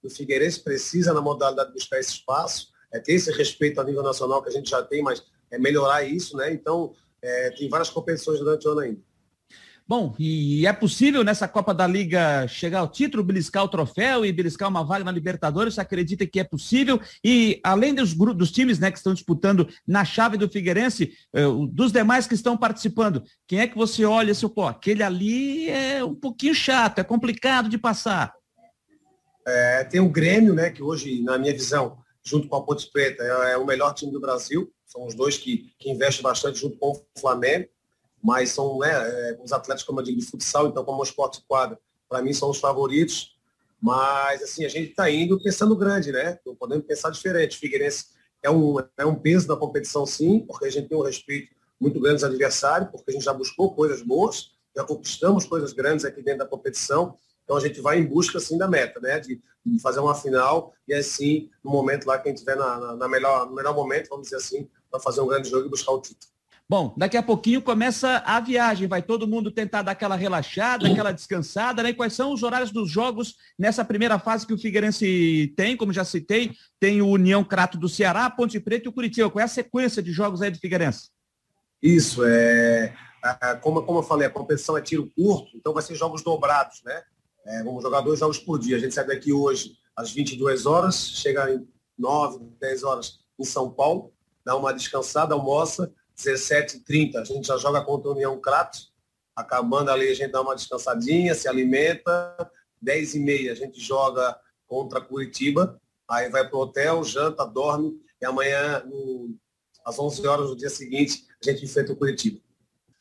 O Figueirense precisa, na modalidade, buscar esse espaço, é ter esse respeito a nível nacional que a gente já tem, mas é melhorar isso, né? Então, é, tem várias competições durante o ano ainda. Bom, e é possível nessa Copa da Liga chegar ao título, beliscar o troféu e beliscar uma vaga na Libertadores? Você acredita que é possível? E além dos, dos times né, que estão disputando na chave do Figueirense, eh, dos demais que estão participando, quem é que você olha e pô, aquele ali é um pouquinho chato, é complicado de passar? É, tem o Grêmio, né, que hoje, na minha visão, junto com a Ponte Preta, é, é o melhor time do Brasil. São os dois que, que investem bastante junto com o Flamengo mas são né, é, os atletas, como eu digo, de futsal, então como o esporte quadro, para mim são os favoritos. Mas assim, a gente está indo pensando grande, né? Não podemos pensar diferente. Figueirense é um, é um peso da competição, sim, porque a gente tem um respeito muito grande aos adversários, porque a gente já buscou coisas boas, já conquistamos coisas grandes aqui dentro da competição. Então a gente vai em busca assim da meta, né? De, de fazer uma final e assim, no momento lá que a gente estiver na, na, na, melhor, no melhor momento, vamos dizer assim, para fazer um grande jogo e buscar o título. Bom, daqui a pouquinho começa a viagem, vai todo mundo tentar dar aquela relaxada, aquela descansada, né? E quais são os horários dos jogos nessa primeira fase que o Figueirense tem, como já citei, tem o União Crato do Ceará, Ponte Preta e o Curitiba. Qual é a sequência de jogos aí do Figueirense? Isso, é, como, como eu falei, a competição é tiro curto, então vai ser jogos dobrados, né? É, vamos jogar dois jogos por dia. A gente sai daqui hoje às 22 horas, chega em 9, 10 horas em São Paulo, dá uma descansada, almoça, 17h30 a gente já joga contra a União Crato, acabando ali a gente dá uma descansadinha, se alimenta, 10h30 a gente joga contra Curitiba, aí vai para o hotel, janta, dorme, e amanhã, às 11 horas do dia seguinte, a gente enfrenta o Curitiba.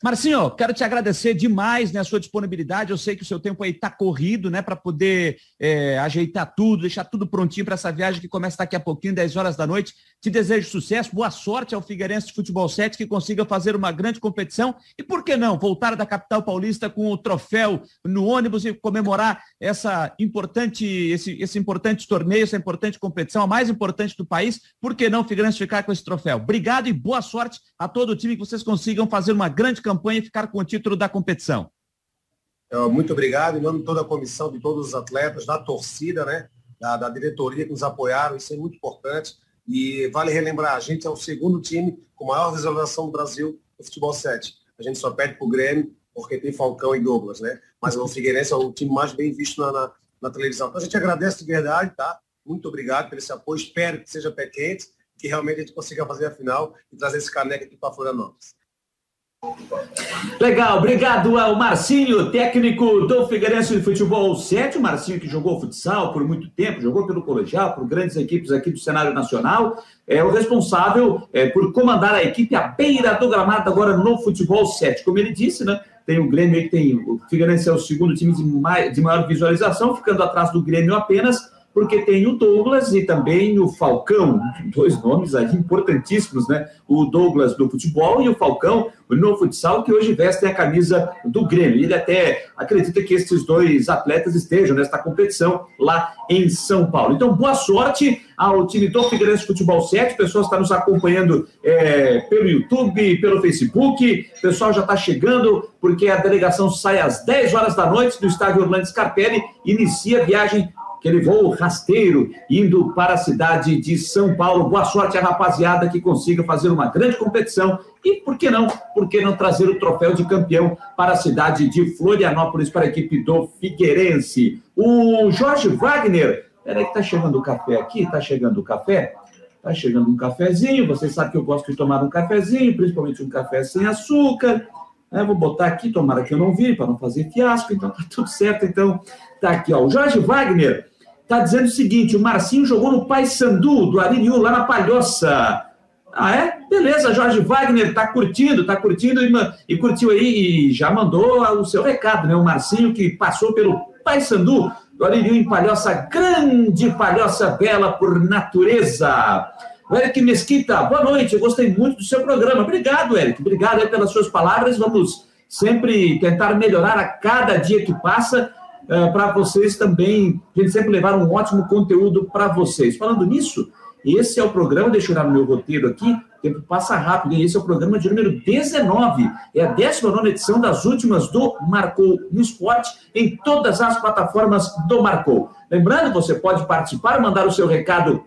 Marcinho, quero te agradecer demais né, a sua disponibilidade. Eu sei que o seu tempo aí está corrido, né, para poder é, ajeitar tudo, deixar tudo prontinho para essa viagem que começa daqui a pouquinho, 10 horas da noite. Te desejo sucesso, boa sorte ao Figueirense de Futebol 7, que consiga fazer uma grande competição e, por que não, voltar da capital paulista com o troféu no ônibus e comemorar essa importante, esse, esse importante torneio, essa importante competição, a mais importante do país. Por que não, Figueirense, ficar com esse troféu? Obrigado e boa sorte a todo o time que vocês consigam fazer uma grande campanha e ficar com o título da competição. Muito obrigado, em nome de toda a comissão, de todos os atletas, da torcida, né? Da, da, diretoria que nos apoiaram, isso é muito importante. E vale relembrar, a gente é o segundo time com maior visualização do Brasil no futebol 7. A gente só perde para o Grêmio, porque tem Falcão e Douglas, né? Mas o Figueirense é o time mais bem visto na, na, na televisão. Então a gente agradece de verdade, tá? Muito obrigado por esse apoio. Espero que seja pé quente, que realmente a gente consiga fazer a final e trazer esse caneco aqui para Florianópolis. Legal, obrigado ao Marcinho, técnico do Figueirense de Futebol 7, o Marcinho que jogou futsal por muito tempo, jogou pelo colegial, por grandes equipes aqui do cenário nacional, é o responsável é, por comandar a equipe à beira do gramado agora no Futebol 7. Como ele disse, né? Tem o Grêmio que tem. O Figueirense é o segundo time de, mais, de maior visualização, ficando atrás do Grêmio apenas porque tem o Douglas e também o Falcão, dois nomes aí importantíssimos, né? O Douglas do futebol e o Falcão no futsal, que hoje vestem a camisa do Grêmio. Ele até acredita que esses dois atletas estejam nesta competição lá em São Paulo. Então, boa sorte ao time do Figueirense Futebol 7. O pessoal está nos acompanhando é, pelo YouTube, pelo Facebook. O pessoal já está chegando, porque a delegação sai às 10 horas da noite do estádio Orlando Scarpelli, inicia a viagem aquele voo rasteiro indo para a cidade de São Paulo. Boa sorte à rapaziada que consiga fazer uma grande competição e, por que não, por que não trazer o troféu de campeão para a cidade de Florianópolis para a equipe do Figueirense. O Jorge Wagner, peraí que tá chegando o café aqui, tá chegando o café? Tá chegando um cafezinho, vocês sabem que eu gosto de tomar um cafezinho, principalmente um café sem açúcar. É, vou botar aqui, tomara que eu não vi, para não fazer fiasco, então tá tudo certo. Então, tá aqui, ó. O Jorge Wagner tá dizendo o seguinte: o Marcinho jogou no Paysandu, do Aririu, lá na Palhoça. Ah, é? Beleza, Jorge Wagner tá curtindo, tá curtindo e, e curtiu aí e já mandou o seu recado, né? O Marcinho que passou pelo Paysandu, do Aririu em Palhoça, grande Palhoça bela por natureza. O Eric Mesquita, boa noite, eu gostei muito do seu programa. Obrigado, Eric, obrigado pelas suas palavras. Vamos sempre tentar melhorar a cada dia que passa uh, para vocês também, gente sempre levar um ótimo conteúdo para vocês. Falando nisso, esse é o programa, deixa eu olhar no meu roteiro aqui, o tempo passa rápido, e esse é o programa de número 19, é a 19 edição das últimas do Marcou no Esporte, em todas as plataformas do Marcou. Lembrando, você pode participar, mandar o seu recado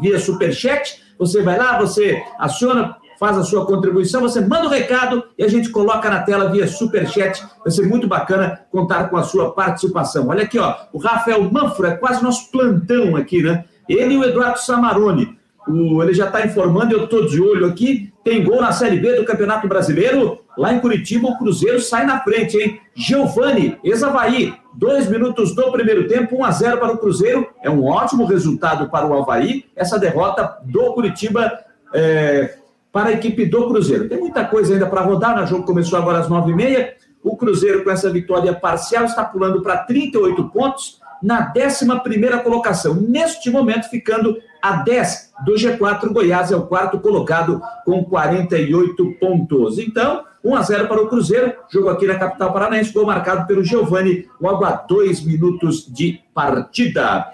via Superchat. Você vai lá, você aciona, faz a sua contribuição, você manda o um recado e a gente coloca na tela via Superchat. Vai ser muito bacana contar com a sua participação. Olha aqui, ó, o Rafael Manfro é quase nosso plantão aqui, né? Ele e o Eduardo Samarone. O, ele já está informando, eu estou de olho aqui. Tem gol na Série B do Campeonato Brasileiro. Lá em Curitiba, o Cruzeiro sai na frente, hein? Giovani, ex-Havaí, dois minutos do primeiro tempo, 1 a 0 para o Cruzeiro. É um ótimo resultado para o Havaí. Essa derrota do Curitiba é, para a equipe do Cruzeiro. Tem muita coisa ainda para rodar. O jogo começou agora às 9h30. O Cruzeiro, com essa vitória parcial, está pulando para 38 pontos na 11 colocação. Neste momento, ficando a 10 do G4. Goiás é o quarto colocado com 48 pontos. Então, 1 a 0 para o Cruzeiro. Jogo aqui na capital paranaense. Gol marcado pelo Giovani logo a dois minutos de partida.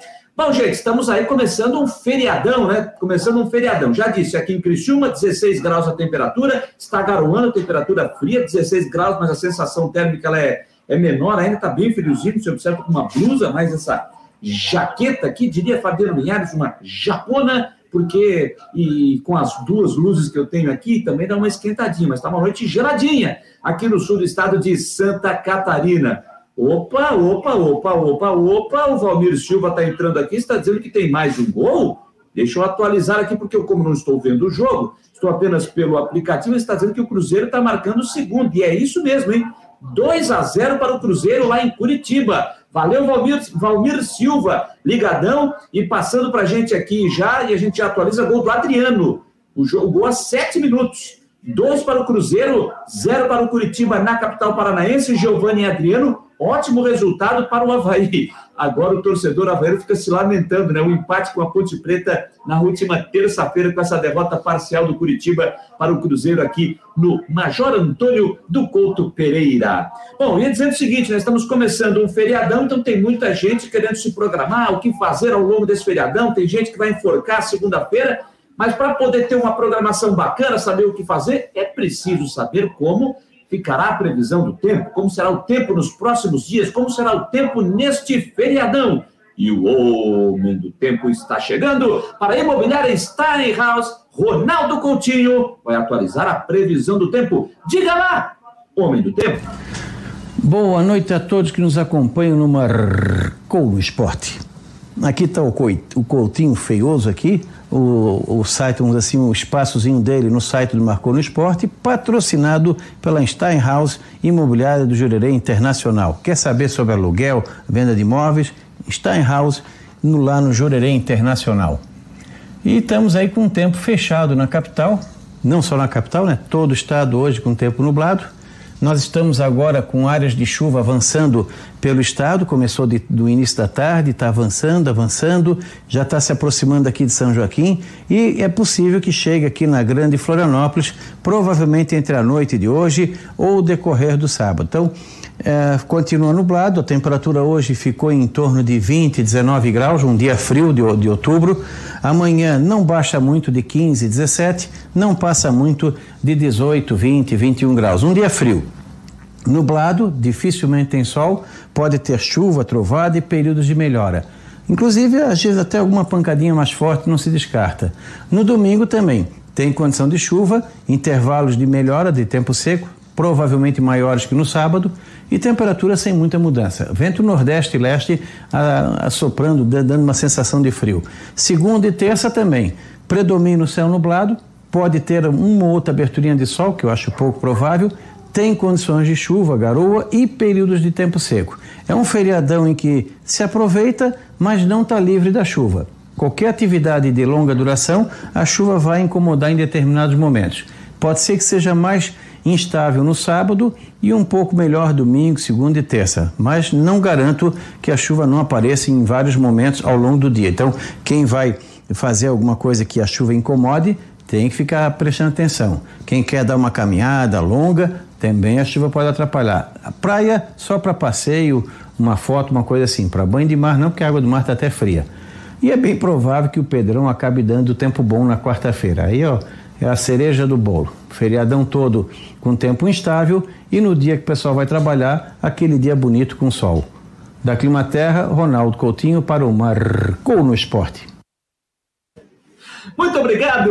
Bom, gente, estamos aí começando um feriadão, né? Começando um feriadão. Já disse, aqui em Criciúma, 16 graus a temperatura, está garoando, temperatura fria, 16 graus, mas a sensação térmica ela é é menor ainda, está bem friozinho, você observa com uma blusa, mais essa jaqueta aqui, diria Fabiano Linhares, uma japona, porque e com as duas luzes que eu tenho aqui, também dá uma esquentadinha, mas está uma noite geladinha aqui no sul do estado de Santa Catarina. Opa, opa, opa, opa, opa, o Valmir Silva está entrando aqui, está dizendo que tem mais um gol? Deixa eu atualizar aqui, porque eu, como não estou vendo o jogo, estou apenas pelo aplicativo, está dizendo que o Cruzeiro está marcando o segundo, e é isso mesmo, hein? 2 a 0 para o Cruzeiro lá em Curitiba. Valeu, Valmir, Valmir Silva, ligadão e passando para a gente aqui já, e a gente já atualiza gol do Adriano. O jogo gol a 7 minutos. Dois para o Cruzeiro, zero para o Curitiba na capital paranaense. Giovanni e Adriano, ótimo resultado para o Havaí. Agora o torcedor Havaí fica se lamentando, né? O empate com a Ponte Preta na última terça-feira, com essa derrota parcial do Curitiba para o Cruzeiro aqui no Major Antônio do Couto Pereira. Bom, ia dizendo o seguinte: nós estamos começando um feriadão, então tem muita gente querendo se programar, o que fazer ao longo desse feriadão. Tem gente que vai enforcar segunda-feira mas para poder ter uma programação bacana, saber o que fazer, é preciso saber como ficará a previsão do tempo, como será o tempo nos próximos dias, como será o tempo neste feriadão. E o homem do tempo está chegando para a imobiliária Steinhaus. Ronaldo Coutinho vai atualizar a previsão do tempo. Diga lá, homem do tempo. Boa noite a todos que nos acompanham no Marcou no Esporte. Aqui está o Coutinho feioso aqui, o, o site, vamos assim, o espaçozinho dele no site do Marcou no Esporte, patrocinado pela Steinhaus Imobiliária do Jurerê Internacional. Quer saber sobre aluguel, venda de imóveis? Steinhaus, no, lá no Jurerê Internacional. E estamos aí com o tempo fechado na capital, não só na capital, né? Todo o estado hoje com tempo nublado nós estamos agora com áreas de chuva avançando pelo estado, começou de, do início da tarde, está avançando, avançando, já está se aproximando aqui de São Joaquim. E é possível que chegue aqui na Grande Florianópolis, provavelmente entre a noite de hoje ou o decorrer do sábado. Então, é, continua nublado, a temperatura hoje ficou em torno de 20, 19 graus, um dia frio de, de outubro. Amanhã não baixa muito de 15, 17, não passa muito de 18, 20, 21 graus. Um dia frio. Nublado, dificilmente tem sol, pode ter chuva, trovada e períodos de melhora. Inclusive, às vezes até alguma pancadinha mais forte não se descarta. No domingo também tem condição de chuva, intervalos de melhora de tempo seco, provavelmente maiores que no sábado, e temperatura sem muita mudança. Vento nordeste e leste assoprando, dando uma sensação de frio. Segunda e terça também. Predomina o céu nublado, pode ter uma ou outra aberturinha de sol, que eu acho pouco provável, tem condições de chuva, garoa e períodos de tempo seco. É um feriadão em que se aproveita, mas não está livre da chuva. Qualquer atividade de longa duração, a chuva vai incomodar em determinados momentos. Pode ser que seja mais instável no sábado e um pouco melhor domingo, segunda e terça. Mas não garanto que a chuva não apareça em vários momentos ao longo do dia. Então, quem vai fazer alguma coisa que a chuva incomode, tem que ficar prestando atenção. Quem quer dar uma caminhada longa, também a chuva pode atrapalhar. A praia só para passeio, uma foto, uma coisa assim. Para banho de mar não, porque a água do mar está até fria. E é bem provável que o Pedrão acabe dando tempo bom na quarta-feira. Aí, ó, é a cereja do bolo. Feriadão todo com tempo instável e no dia que o pessoal vai trabalhar, aquele dia bonito com sol. Da Climaterra, Ronaldo Coutinho para o Marcou no Esporte. Muito obrigado,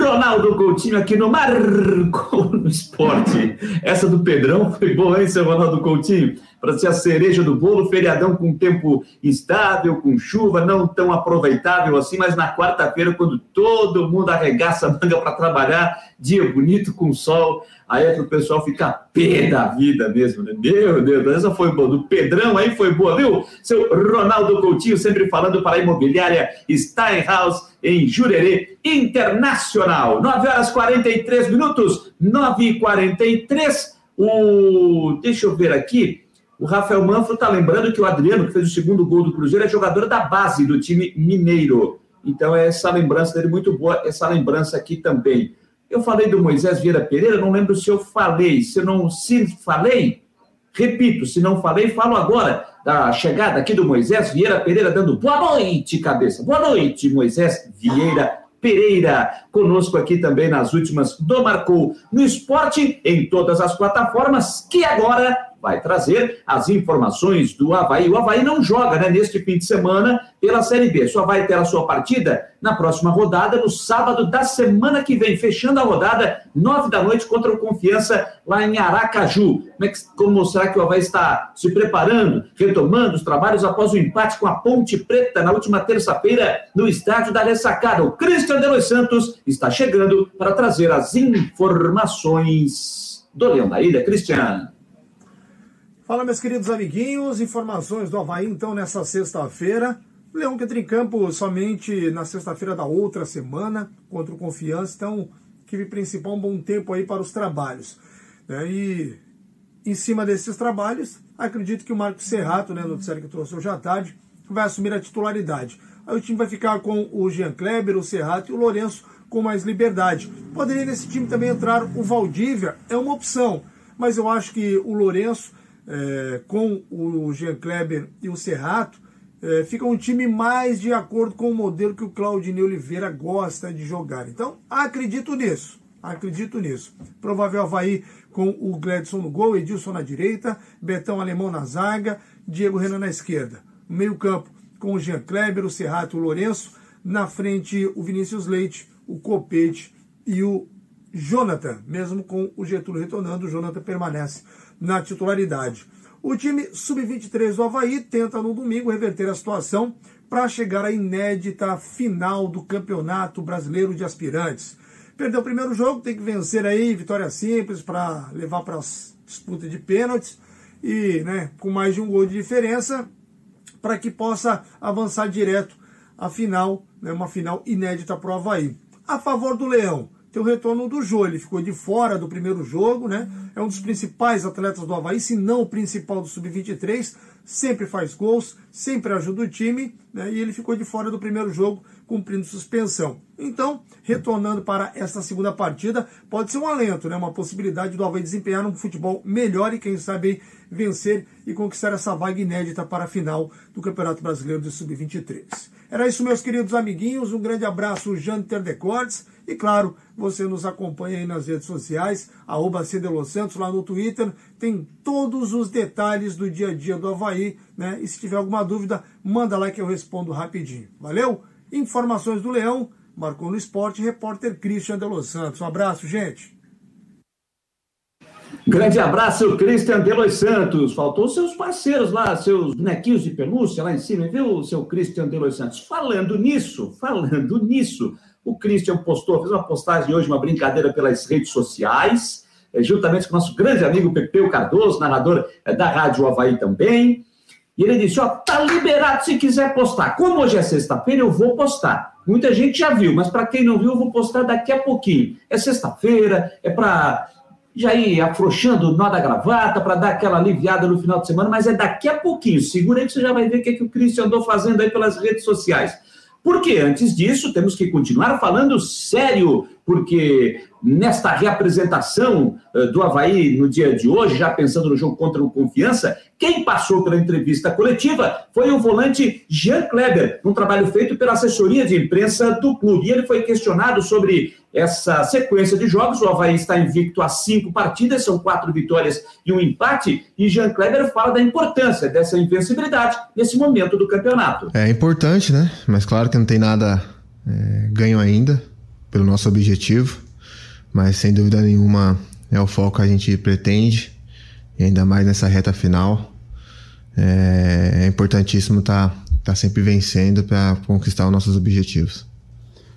Ronaldo Coutinho, aqui no Marcou no Esporte. Essa do Pedrão foi boa, hein, seu Ronaldo Coutinho? Para ser a cereja do bolo, feriadão com tempo instável, com chuva, não tão aproveitável assim, mas na quarta-feira, quando todo mundo arregaça a manga para trabalhar, dia bonito com sol, aí é que o pessoal fica pé da vida mesmo, né? Meu Deus, essa foi boa. Do Pedrão aí foi boa, viu? Seu Ronaldo Coutinho sempre falando para a imobiliária Steinhaus em Jurerê Internacional. 9 horas 43 minutos, 9 e 43 o Deixa eu ver aqui. O Rafael Manfro está lembrando que o Adriano, que fez o segundo gol do Cruzeiro, é jogador da base do time mineiro. Então, é essa lembrança dele muito boa, essa lembrança aqui também. Eu falei do Moisés Vieira Pereira, não lembro se eu falei. Se eu não se falei, repito, se não falei, falo agora da chegada aqui do Moisés Vieira Pereira, dando boa noite, cabeça. Boa noite, Moisés Vieira Pereira, conosco aqui também nas últimas do Marcou no Esporte, em todas as plataformas, que agora vai trazer as informações do Havaí. O Havaí não joga né, neste fim de semana pela Série B, só vai ter a sua partida na próxima rodada, no sábado da semana que vem, fechando a rodada, nove da noite, contra o Confiança, lá em Aracaju. Como, é que, como será que o Havaí está se preparando, retomando os trabalhos após o empate com a Ponte Preta na última terça-feira no estádio da Ressacada? O Christian de Los Santos está chegando para trazer as informações do Leão da Ilha. Cristiano. Fala, meus queridos amiguinhos, informações do Havaí, então, nessa sexta-feira. Leão que entra em campo somente na sexta-feira da outra semana, contra o Confiança. Então, equipe principal um bom tempo aí para os trabalhos. Né? E em cima desses trabalhos, acredito que o Marcos Serrato, né, noticiário que trouxe hoje à tarde, vai assumir a titularidade. Aí o time vai ficar com o Jean Kleber, o Serrato e o Lourenço com mais liberdade. Poderia nesse time também entrar o Valdívia, é uma opção, mas eu acho que o Lourenço, é, com o Jean Kleber e o Serrato, é, fica um time mais de acordo com o modelo que o Claudinei Oliveira gosta de jogar. Então, acredito nisso. Acredito nisso. Provável Havaí com o Gledson no gol, Edilson na direita, Betão Alemão na zaga, Diego Renan na esquerda. Meio campo com o Jean Kleber, o Serrato e o Lourenço. Na frente, o Vinícius Leite, o Copete e o Jonathan. Mesmo com o Getúlio retornando, o Jonathan permanece na titularidade. O time sub-23 do Havaí tenta no domingo reverter a situação para chegar à inédita final do Campeonato Brasileiro de Aspirantes. Perdeu o primeiro jogo, tem que vencer aí, vitória simples para levar para as disputas de pênaltis e né, com mais de um gol de diferença para que possa avançar direto à final, né, uma final inédita para o Havaí. A favor do Leão, tem o retorno do Jô, ele ficou de fora do primeiro jogo, né? É um dos principais atletas do Havaí, se não o principal do Sub-23, sempre faz gols, sempre ajuda o time, né? E ele ficou de fora do primeiro jogo, cumprindo suspensão. Então, retornando para esta segunda partida, pode ser um alento, né? Uma possibilidade do Havaí desempenhar um futebol melhor e, quem sabe, vencer e conquistar essa vaga inédita para a final do Campeonato Brasileiro do Sub-23. Era isso, meus queridos amiguinhos. Um grande abraço, Janter Decortes. E claro, você nos acompanha aí nas redes sociais, arroba Santos, lá no Twitter. Tem todos os detalhes do dia a dia do Havaí, né? E se tiver alguma dúvida, manda lá que eu respondo rapidinho. Valeu? Informações do Leão, marcou no esporte, repórter Christian de Los Santos. Um abraço, gente. Grande abraço, Christian Delois Santos. Faltou seus parceiros lá, seus bonequinhos de pelúcia lá em cima, viu, seu Christian Delois Santos? Falando nisso, falando nisso, o Christian postou, fez uma postagem hoje, uma brincadeira pelas redes sociais, eh, juntamente com o nosso grande amigo Pepeu Cardoso, narrador eh, da Rádio Havaí também. E ele disse: Ó, tá liberado se quiser postar. Como hoje é sexta-feira, eu vou postar. Muita gente já viu, mas para quem não viu, eu vou postar daqui a pouquinho. É sexta-feira, é para já ir afrouxando o nó da gravata para dar aquela aliviada no final de semana, mas é daqui a pouquinho. Segura aí que você já vai ver o que, é que o Cristian andou fazendo aí pelas redes sociais. Porque antes disso, temos que continuar falando sério, porque nesta reapresentação uh, do Havaí no dia de hoje, já pensando no jogo contra o Confiança, quem passou pela entrevista coletiva foi o volante Jean Kleber, um trabalho feito pela assessoria de imprensa do clube. E ele foi questionado sobre essa sequência de jogos. O Havaí está invicto a cinco partidas, são quatro vitórias e um empate. E Jean Kleber fala da importância dessa invencibilidade nesse momento do campeonato. É importante, né? Mas claro que não tem nada é, ganho ainda pelo nosso objetivo. Mas sem dúvida nenhuma é o foco que a gente pretende, e ainda mais nessa reta final. É, é importantíssimo estar tá, tá sempre vencendo para conquistar os nossos objetivos.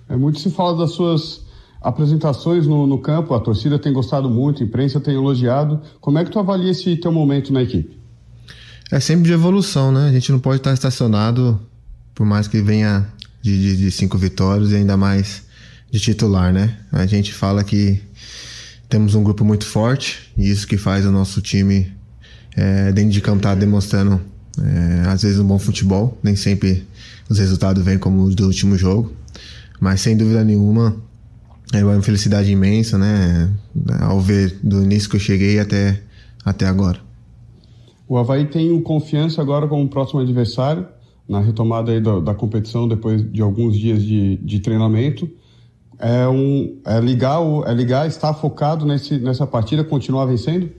É, muito se fala das suas apresentações no, no, campo, a torcida tem gostado muito, a imprensa tem elogiado. Como é que tu avalia esse teu momento na equipe? É sempre de evolução, né? A gente não pode estar estacionado, por mais que venha de, de, de cinco vitórias e ainda mais de titular, né? A gente fala que temos um grupo muito forte e isso que faz o nosso time é, dentro de campo tá demonstrando é, às vezes um bom futebol, nem sempre os resultados vêm como os do último jogo, mas sem dúvida nenhuma é uma felicidade imensa, né? Ao ver do início que eu cheguei até, até agora. O Havaí tem confiança agora como próximo adversário na retomada da, da competição depois de alguns dias de, de treinamento é, um, é, ligar, é ligar, estar focado nesse, nessa partida, continuar vencendo?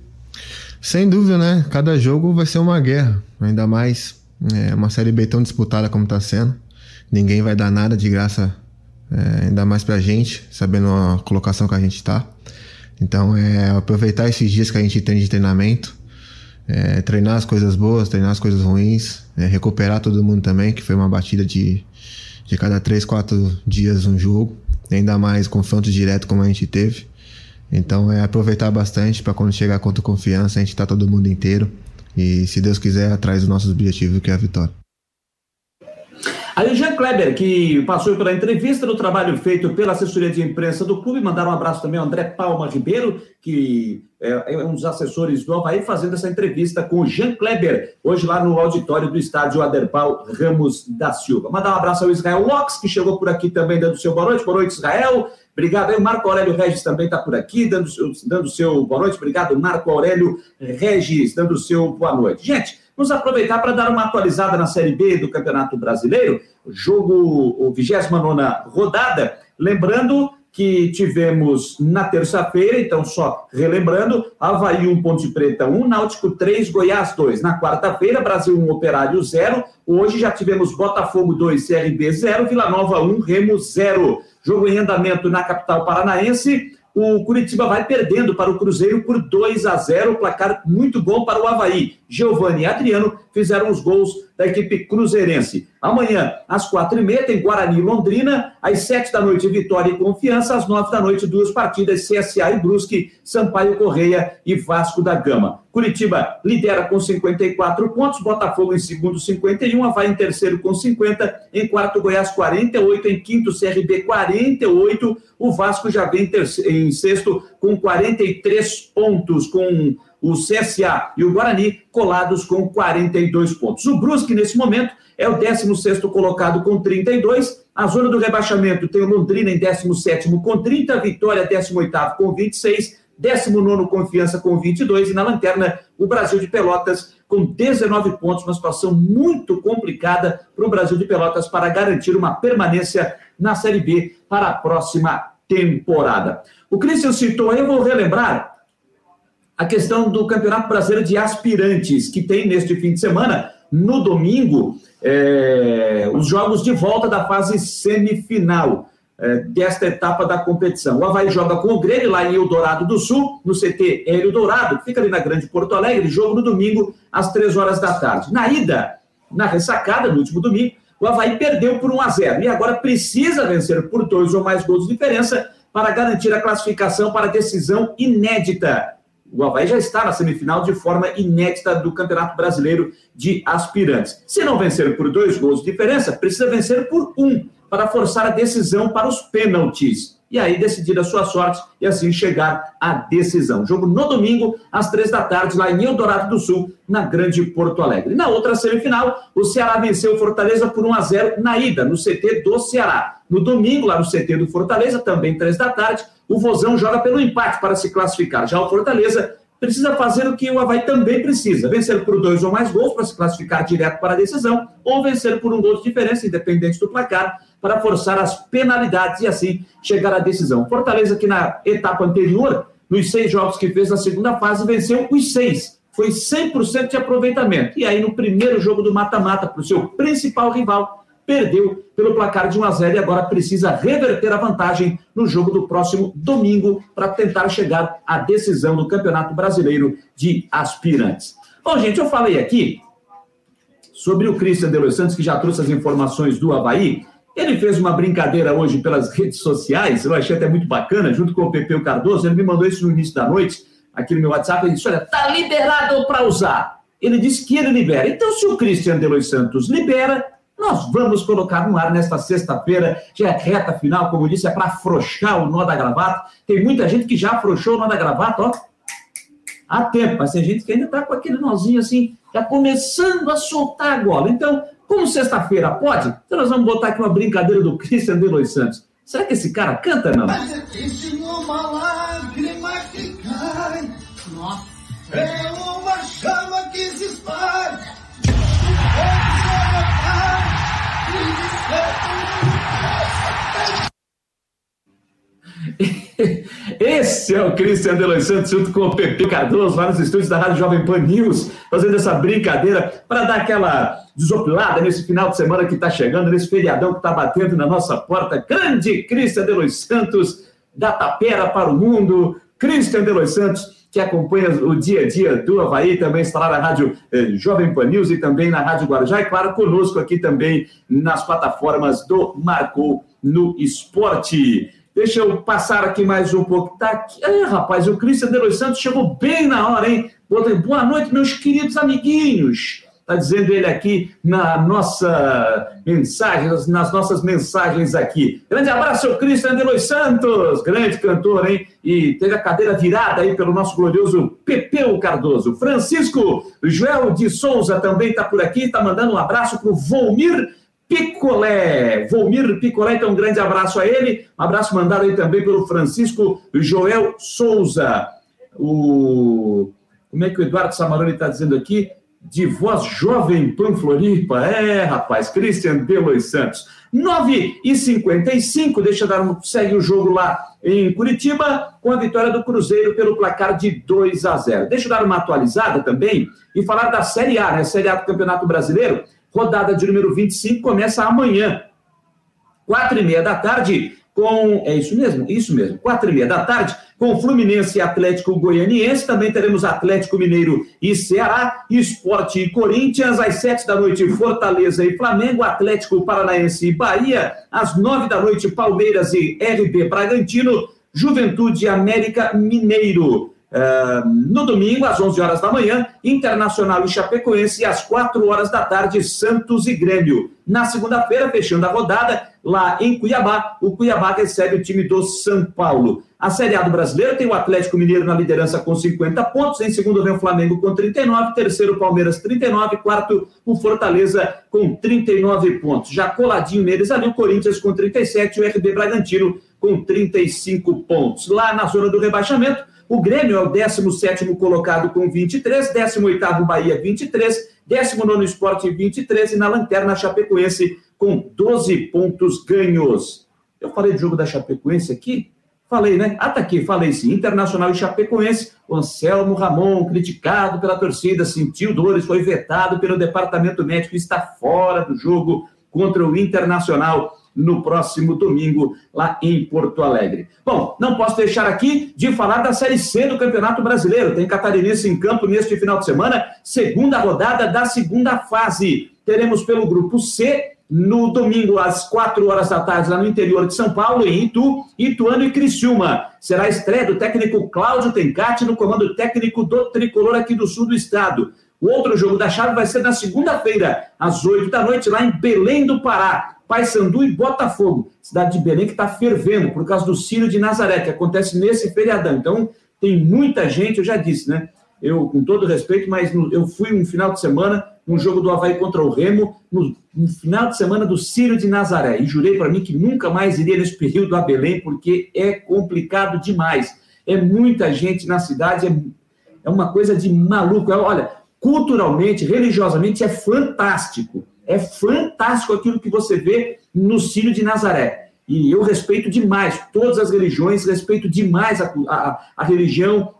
Sem dúvida, né? Cada jogo vai ser uma guerra, ainda mais é, uma Série B tão disputada como está sendo. Ninguém vai dar nada de graça, é, ainda mais pra gente, sabendo a colocação que a gente está. Então, é aproveitar esses dias que a gente tem de treinamento, é, treinar as coisas boas, treinar as coisas ruins, é, recuperar todo mundo também, que foi uma batida de, de cada três, quatro dias um jogo ainda mais confronto direto como a gente teve. Então é aproveitar bastante para quando chegar contra confiança a gente tá todo mundo inteiro e se Deus quiser atrás dos nossos objetivos que é a vitória. Aí Jean Kleber, que passou pela entrevista do trabalho feito pela assessoria de imprensa do clube, mandar um abraço também ao André Palma Ribeiro, que é, é um dos assessores do Havaí, fazendo essa entrevista com o Jean Kleber, hoje lá no auditório do estádio Aderbal Ramos da Silva. Mandar um abraço ao Israel Locks, que chegou por aqui também dando seu boa noite. Boa noite, Israel. Obrigado. Aí o Marco Aurélio Regis também está por aqui, dando, dando seu boa noite. Obrigado, Marco Aurélio Regis, dando seu boa noite. Gente, Vamos aproveitar para dar uma atualizada na Série B do Campeonato Brasileiro, jogo, o 29 rodada. Lembrando que tivemos na terça-feira, então só relembrando, Havaí 1, Ponte Preta 1, Náutico 3, Goiás 2. Na quarta-feira, Brasil 1, Operário 0. Hoje já tivemos Botafogo 2, CRB 0, Vila Nova 1, Remo 0. Jogo em andamento na capital paranaense o Curitiba vai perdendo para o Cruzeiro por 2 a 0, placar muito bom para o Havaí. Giovanni e Adriano fizeram os gols da equipe cruzeirense. Amanhã, às quatro e meia, tem Guarani e Londrina. Às sete da noite, Vitória e Confiança. Às nove da noite, duas partidas, CSA e Brusque, Sampaio Correia e Vasco da Gama. Curitiba lidera com 54 pontos, Botafogo em segundo, 51, Havaí em terceiro com 50, em quarto, Goiás 48, em quinto, CRB 48, o Vasco já vem em sexto com 43 pontos, com o CSA e o Guarani colados com 42 pontos. O Brusque, nesse momento, é o 16 colocado com 32. A zona do rebaixamento tem o Londrina em 17 com 30, Vitória 18 com 26, 19 Confiança com 22 e na lanterna o Brasil de Pelotas com 19 pontos, uma situação muito complicada para o Brasil de Pelotas para garantir uma permanência na Série B para a próxima temporada. O Christian citou, eu vou relembrar, a questão do Campeonato Brasileiro de Aspirantes, que tem neste fim de semana, no domingo, é, os jogos de volta da fase semifinal é, desta etapa da competição. O Havaí joga com o Grêmio lá em Eldorado do Sul, no CT Hélio Dourado, fica ali na Grande Porto Alegre, jogo no domingo, às três horas da tarde. Na ida, na ressacada, no último domingo, o Havaí perdeu por 1 a 0 e agora precisa vencer por dois ou mais gols de diferença para garantir a classificação para a decisão inédita o Havaí já está na semifinal de forma inédita do Campeonato Brasileiro de Aspirantes. Se não vencer por dois gols de diferença, precisa vencer por um para forçar a decisão para os pênaltis. E aí decidir a sua sorte e assim chegar à decisão. Jogo no domingo, às três da tarde, lá em Eldorado do Sul, na Grande Porto Alegre. Na outra semifinal, o Ceará venceu o Fortaleza por 1 a 0 na ida, no CT do Ceará. No domingo, lá no CT do Fortaleza, também três da tarde, o Vozão joga pelo empate para se classificar. Já o Fortaleza precisa fazer o que o Havaí também precisa: vencer por dois ou mais gols para se classificar direto para a decisão, ou vencer por um gol de diferença, independente do placar, para forçar as penalidades e assim chegar à decisão. Fortaleza, que na etapa anterior, nos seis jogos que fez na segunda fase, venceu os seis. Foi 100% de aproveitamento. E aí, no primeiro jogo do mata-mata, para o seu principal rival, perdeu pelo placar de 1 a 0 e agora precisa reverter a vantagem no jogo do próximo domingo para tentar chegar à decisão do Campeonato Brasileiro de Aspirantes. Bom, gente, eu falei aqui sobre o Christian de Los Santos, que já trouxe as informações do Havaí. Ele fez uma brincadeira hoje pelas redes sociais, eu achei até muito bacana, junto com o Pepeu Cardoso. Ele me mandou isso no início da noite, aqui no meu WhatsApp. Ele disse: Olha, tá liberado para usar. Ele disse que ele libera. Então, se o Christian de Los Santos libera, nós vamos colocar no ar nesta sexta-feira, já é reta final, como eu disse, é para afrouxar o nó da gravata. Tem muita gente que já afrouxou o nó da gravata, ó, há tempo, mas tem gente que ainda está com aquele nozinho assim, já começando a soltar a gola. Então, como sexta-feira pode, então nós vamos botar aqui uma brincadeira do Christian de Los Santos. Será que esse cara canta, não? Mas existe uma lágrima que cai. Nossa. É Esse é o Cristian de Los Santos, junto com o Pepe Cardoso, lá nos estúdios da Rádio Jovem Pan News, fazendo essa brincadeira para dar aquela desopilada nesse final de semana que está chegando, nesse feriadão que está batendo na nossa porta. Grande Cristian de Los Santos, da Tapera para o mundo. Cristian de Los Santos, que acompanha o dia a dia do Havaí, também está lá na Rádio eh, Jovem Pan News e também na Rádio Guarujá, e claro, conosco aqui também nas plataformas do Marco no Esporte. Deixa eu passar aqui mais um pouco. Tá aqui. É, rapaz, o Cristian de Los Santos chegou bem na hora, hein? Boa noite, meus queridos amiguinhos. está dizendo ele aqui na nossa mensagem, nas nossas mensagens aqui. Grande abraço ao Cristian de Los Santos, grande cantor, hein? E teve a cadeira virada aí pelo nosso glorioso Pepeu Cardoso. Francisco Joel de Souza também está por aqui, está mandando um abraço para o Volmir Picolé. Volmir Picolé, então um grande abraço a ele. Um abraço mandado aí também pelo Francisco Joel Souza. O... Como é que o Eduardo Samaroni está dizendo aqui? de voz jovem Panfloripa. É, rapaz, Christian Delois Santos. 9 e 55 deixa dar um. Segue o jogo lá em Curitiba, com a vitória do Cruzeiro pelo placar de 2 a 0. Deixa eu dar uma atualizada também e falar da Série A, né? Série A do Campeonato Brasileiro. Rodada de número 25 começa amanhã, quatro e meia da tarde, com. É isso mesmo? Isso mesmo, quatro e meia da tarde, com Fluminense e Atlético Goianiense. Também teremos Atlético Mineiro e Ceará, Esporte e Corinthians. Às sete da noite, Fortaleza e Flamengo, Atlético Paranaense e Bahia. Às nove da noite, Palmeiras e RB Bragantino, Juventude América Mineiro. Uh, no domingo, às 11 horas da manhã, Internacional e Chapecoense, e às 4 horas da tarde, Santos e Grêmio. Na segunda-feira, fechando a rodada, lá em Cuiabá, o Cuiabá recebe o time do São Paulo. A Série A do Brasileiro tem o Atlético Mineiro na liderança com 50 pontos, em segundo vem o Flamengo com 39, terceiro Palmeiras 39, quarto o Fortaleza com 39 pontos. Já coladinho neles ali o Corinthians com 37 e o RB Bragantino com 35 pontos. Lá na zona do rebaixamento, o Grêmio é o 17 colocado com 23, 18 Bahia 23, 19 Esporte 23 e na lanterna Chapecoense com 12 pontos ganhos. Eu falei do jogo da Chapecoense aqui? Falei, né? Ah, tá aqui, falei sim. Internacional e Chapecoense, o Anselmo Ramon, criticado pela torcida, sentiu dores, foi vetado pelo departamento médico, está fora do jogo contra o Internacional no próximo domingo, lá em Porto Alegre. Bom, não posso deixar aqui de falar da Série C do Campeonato Brasileiro. Tem Catarinense em campo neste final de semana, segunda rodada da segunda fase. Teremos pelo grupo C no domingo, às 4 horas da tarde, lá no interior de São Paulo, em Itu, Ituano e Criciúma. Será a estreia do técnico Cláudio Tencati no comando técnico do tricolor aqui do sul do estado. O outro jogo da chave vai ser na segunda-feira, às 8 da noite, lá em Belém do Pará. Paysandu e Botafogo. Cidade de Belém que está fervendo por causa do Círio de Nazaré, que acontece nesse feriadão. Então, tem muita gente, eu já disse, né? Eu, com todo respeito, mas no, eu fui um final de semana num jogo do Havaí contra o Remo, no, no final de semana do Círio de Nazaré. E jurei para mim que nunca mais iria nesse período a Belém, porque é complicado demais. É muita gente na cidade, é, é uma coisa de maluco. É, olha, culturalmente, religiosamente, é fantástico. É fantástico aquilo que você vê no Círio de Nazaré. E eu respeito demais todas as religiões, respeito demais a, a, a religião.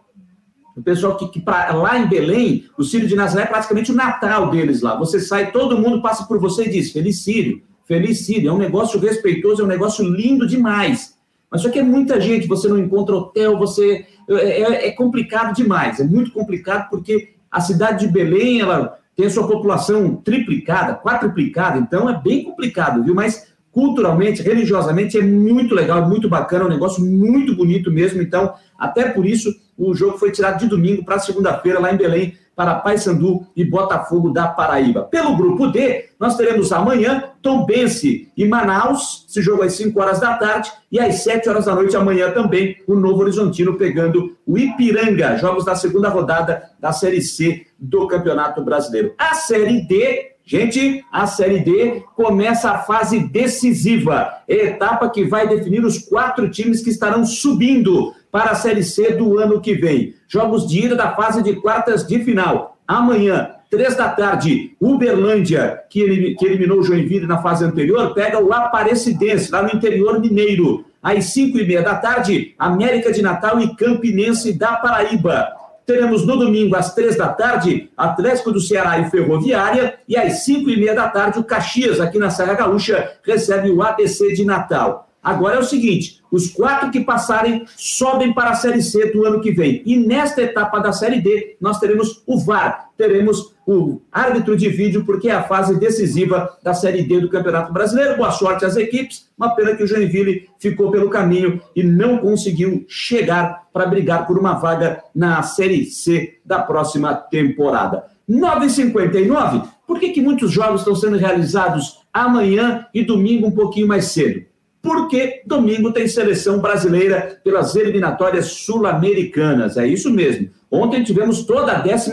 O pessoal que, que pra, lá em Belém, o Círio de Nazaré é praticamente o Natal deles lá. Você sai, todo mundo passa por você e diz: Feliz Círio, Feliz Círio. É um negócio respeitoso, é um negócio lindo demais. Mas só que é muita gente, você não encontra hotel, você. É, é, é complicado demais, é muito complicado porque a cidade de Belém, ela tem sua população triplicada, quadruplicada, então é bem complicado, viu? Mas culturalmente, religiosamente, é muito legal, muito bacana, é um negócio muito bonito mesmo. Então, até por isso, o jogo foi tirado de domingo para segunda-feira lá em Belém, para Paysandu e Botafogo da Paraíba. Pelo grupo D, nós teremos amanhã Tombense e Manaus, esse jogo às 5 horas da tarde, e às 7 horas da noite amanhã também o Novo Horizontino pegando o Ipiranga, jogos da segunda rodada da Série C do Campeonato Brasileiro. A Série D Gente, a Série D começa a fase decisiva, etapa que vai definir os quatro times que estarão subindo para a Série C do ano que vem. Jogos de ida da fase de quartas de final. Amanhã, três da tarde, Uberlândia, que, eliminou o Joinville na fase anterior, pega o Aparecidense, lá no interior mineiro. Às cinco e meia da tarde, América de Natal e Campinense da Paraíba. Teremos no domingo, às três da tarde, Atlético do Ceará e Ferroviária. E às cinco e meia da tarde, o Caxias, aqui na Serra Gaúcha, recebe o ABC de Natal. Agora é o seguinte: os quatro que passarem sobem para a Série C do ano que vem. E nesta etapa da Série D, nós teremos o VAR, teremos o árbitro de vídeo, porque é a fase decisiva da Série D do Campeonato Brasileiro. Boa sorte às equipes. Uma pena que o Joinville ficou pelo caminho e não conseguiu chegar para brigar por uma vaga na Série C da próxima temporada. 9h59, Por que, que muitos jogos estão sendo realizados amanhã e domingo um pouquinho mais cedo? Porque domingo tem seleção brasileira pelas eliminatórias sul-americanas. É isso mesmo. Ontem tivemos toda a 11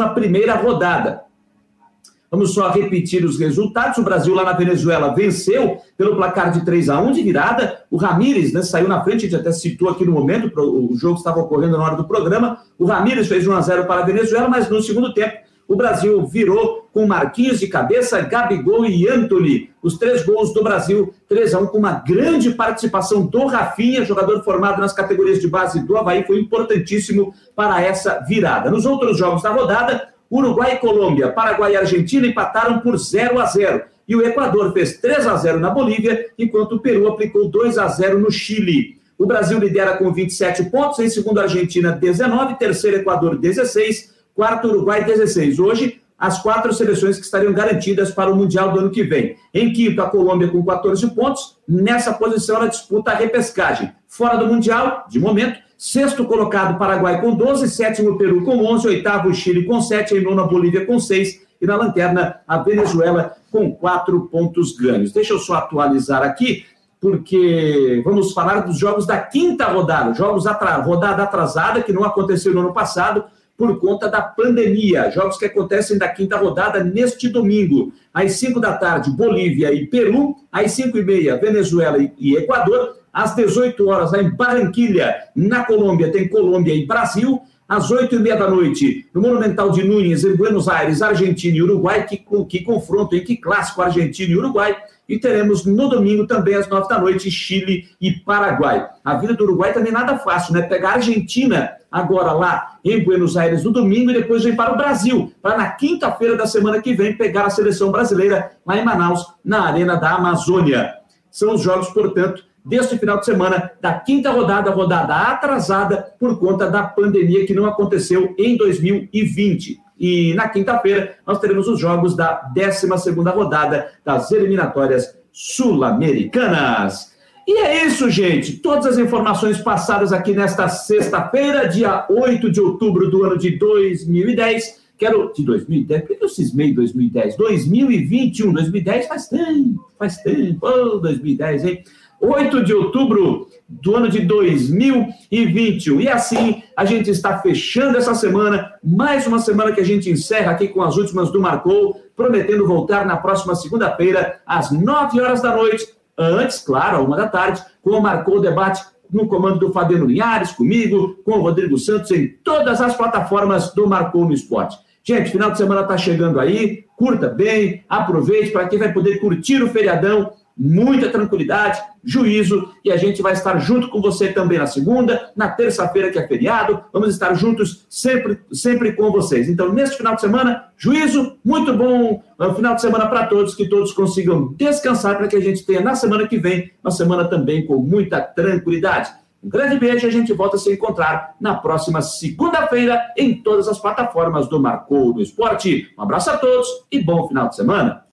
rodada. Vamos só repetir os resultados. O Brasil lá na Venezuela venceu pelo placar de 3 a 1 de virada. O Ramires né, saiu na frente, a gente até citou aqui no momento, o jogo estava ocorrendo na hora do programa. O Ramires fez 1 a 0 para a Venezuela, mas no segundo tempo o Brasil virou com Marquinhos de cabeça, Gabigol e Anthony. Os três gols do Brasil, 3 a 1 com uma grande participação do Rafinha, jogador formado nas categorias de base do Havaí, foi importantíssimo para essa virada. Nos outros jogos da rodada, Uruguai e Colômbia, Paraguai e Argentina empataram por 0 a 0. E o Equador fez 3 a 0 na Bolívia, enquanto o Peru aplicou 2 a 0 no Chile. O Brasil lidera com 27 pontos, em segundo a Argentina 19, terceiro Equador 16, quarto Uruguai 16. Hoje, as quatro seleções que estariam garantidas para o Mundial do ano que vem. Em quinto, a Colômbia com 14 pontos. Nessa posição, ela disputa a repescagem. Fora do Mundial, de momento, Sexto colocado, Paraguai com 12. Sétimo, Peru com 11. Oitavo, Chile com 7. Em nono, Bolívia com 6. E na lanterna, a Venezuela com 4 pontos ganhos. Deixa eu só atualizar aqui, porque vamos falar dos jogos da quinta rodada. Jogos atra... rodada atrasada, que não aconteceu no ano passado por conta da pandemia. Jogos que acontecem da quinta rodada neste domingo. Às 5 da tarde, Bolívia e Peru. Às 5 e meia, Venezuela e Equador. Às 18 horas, lá em Barranquilha, na Colômbia, tem Colômbia e Brasil. Às 8 e meia da noite, no Monumental de Nunes, em Buenos Aires, Argentina e Uruguai, que, que confronto, em que clássico Argentina e Uruguai. E teremos no domingo também, às 9 da noite, Chile e Paraguai. A vida do Uruguai também nada fácil, né? Pegar a Argentina agora lá em Buenos Aires no domingo e depois vem para o Brasil, para na quinta-feira da semana que vem pegar a seleção brasileira lá em Manaus, na Arena da Amazônia. São os jogos, portanto, deste final de semana, da quinta rodada, rodada atrasada por conta da pandemia que não aconteceu em 2020. E na quinta-feira nós teremos os jogos da 12 rodada das eliminatórias sul-americanas. E é isso, gente. Todas as informações passadas aqui nesta sexta-feira, dia 8 de outubro do ano de 2010. Quero. De 2010? Por que eu cismei 2010? 2021, 2010 faz tempo, faz tempo. Oh, 2010, hein? 8 de outubro do ano de 2021. E assim a gente está fechando essa semana, mais uma semana que a gente encerra aqui com as últimas do Marcou, prometendo voltar na próxima segunda-feira, às 9 horas da noite. Antes, claro, a uma da tarde, com o Marcou Debate no comando do Fabiano Linhares, comigo, com o Rodrigo Santos, em todas as plataformas do Marcou no Esporte. Gente, final de semana está chegando aí, curta bem, aproveite para quem vai poder curtir o feriadão muita tranquilidade, juízo, e a gente vai estar junto com você também na segunda, na terça-feira, que é feriado. Vamos estar juntos sempre, sempre com vocês. Então, neste final de semana, juízo, muito bom um final de semana para todos, que todos consigam descansar para que a gente tenha na semana que vem uma semana também com muita tranquilidade. Um grande beijo e a gente volta a se encontrar na próxima segunda-feira em todas as plataformas do Marcou do Esporte. Um abraço a todos e bom final de semana.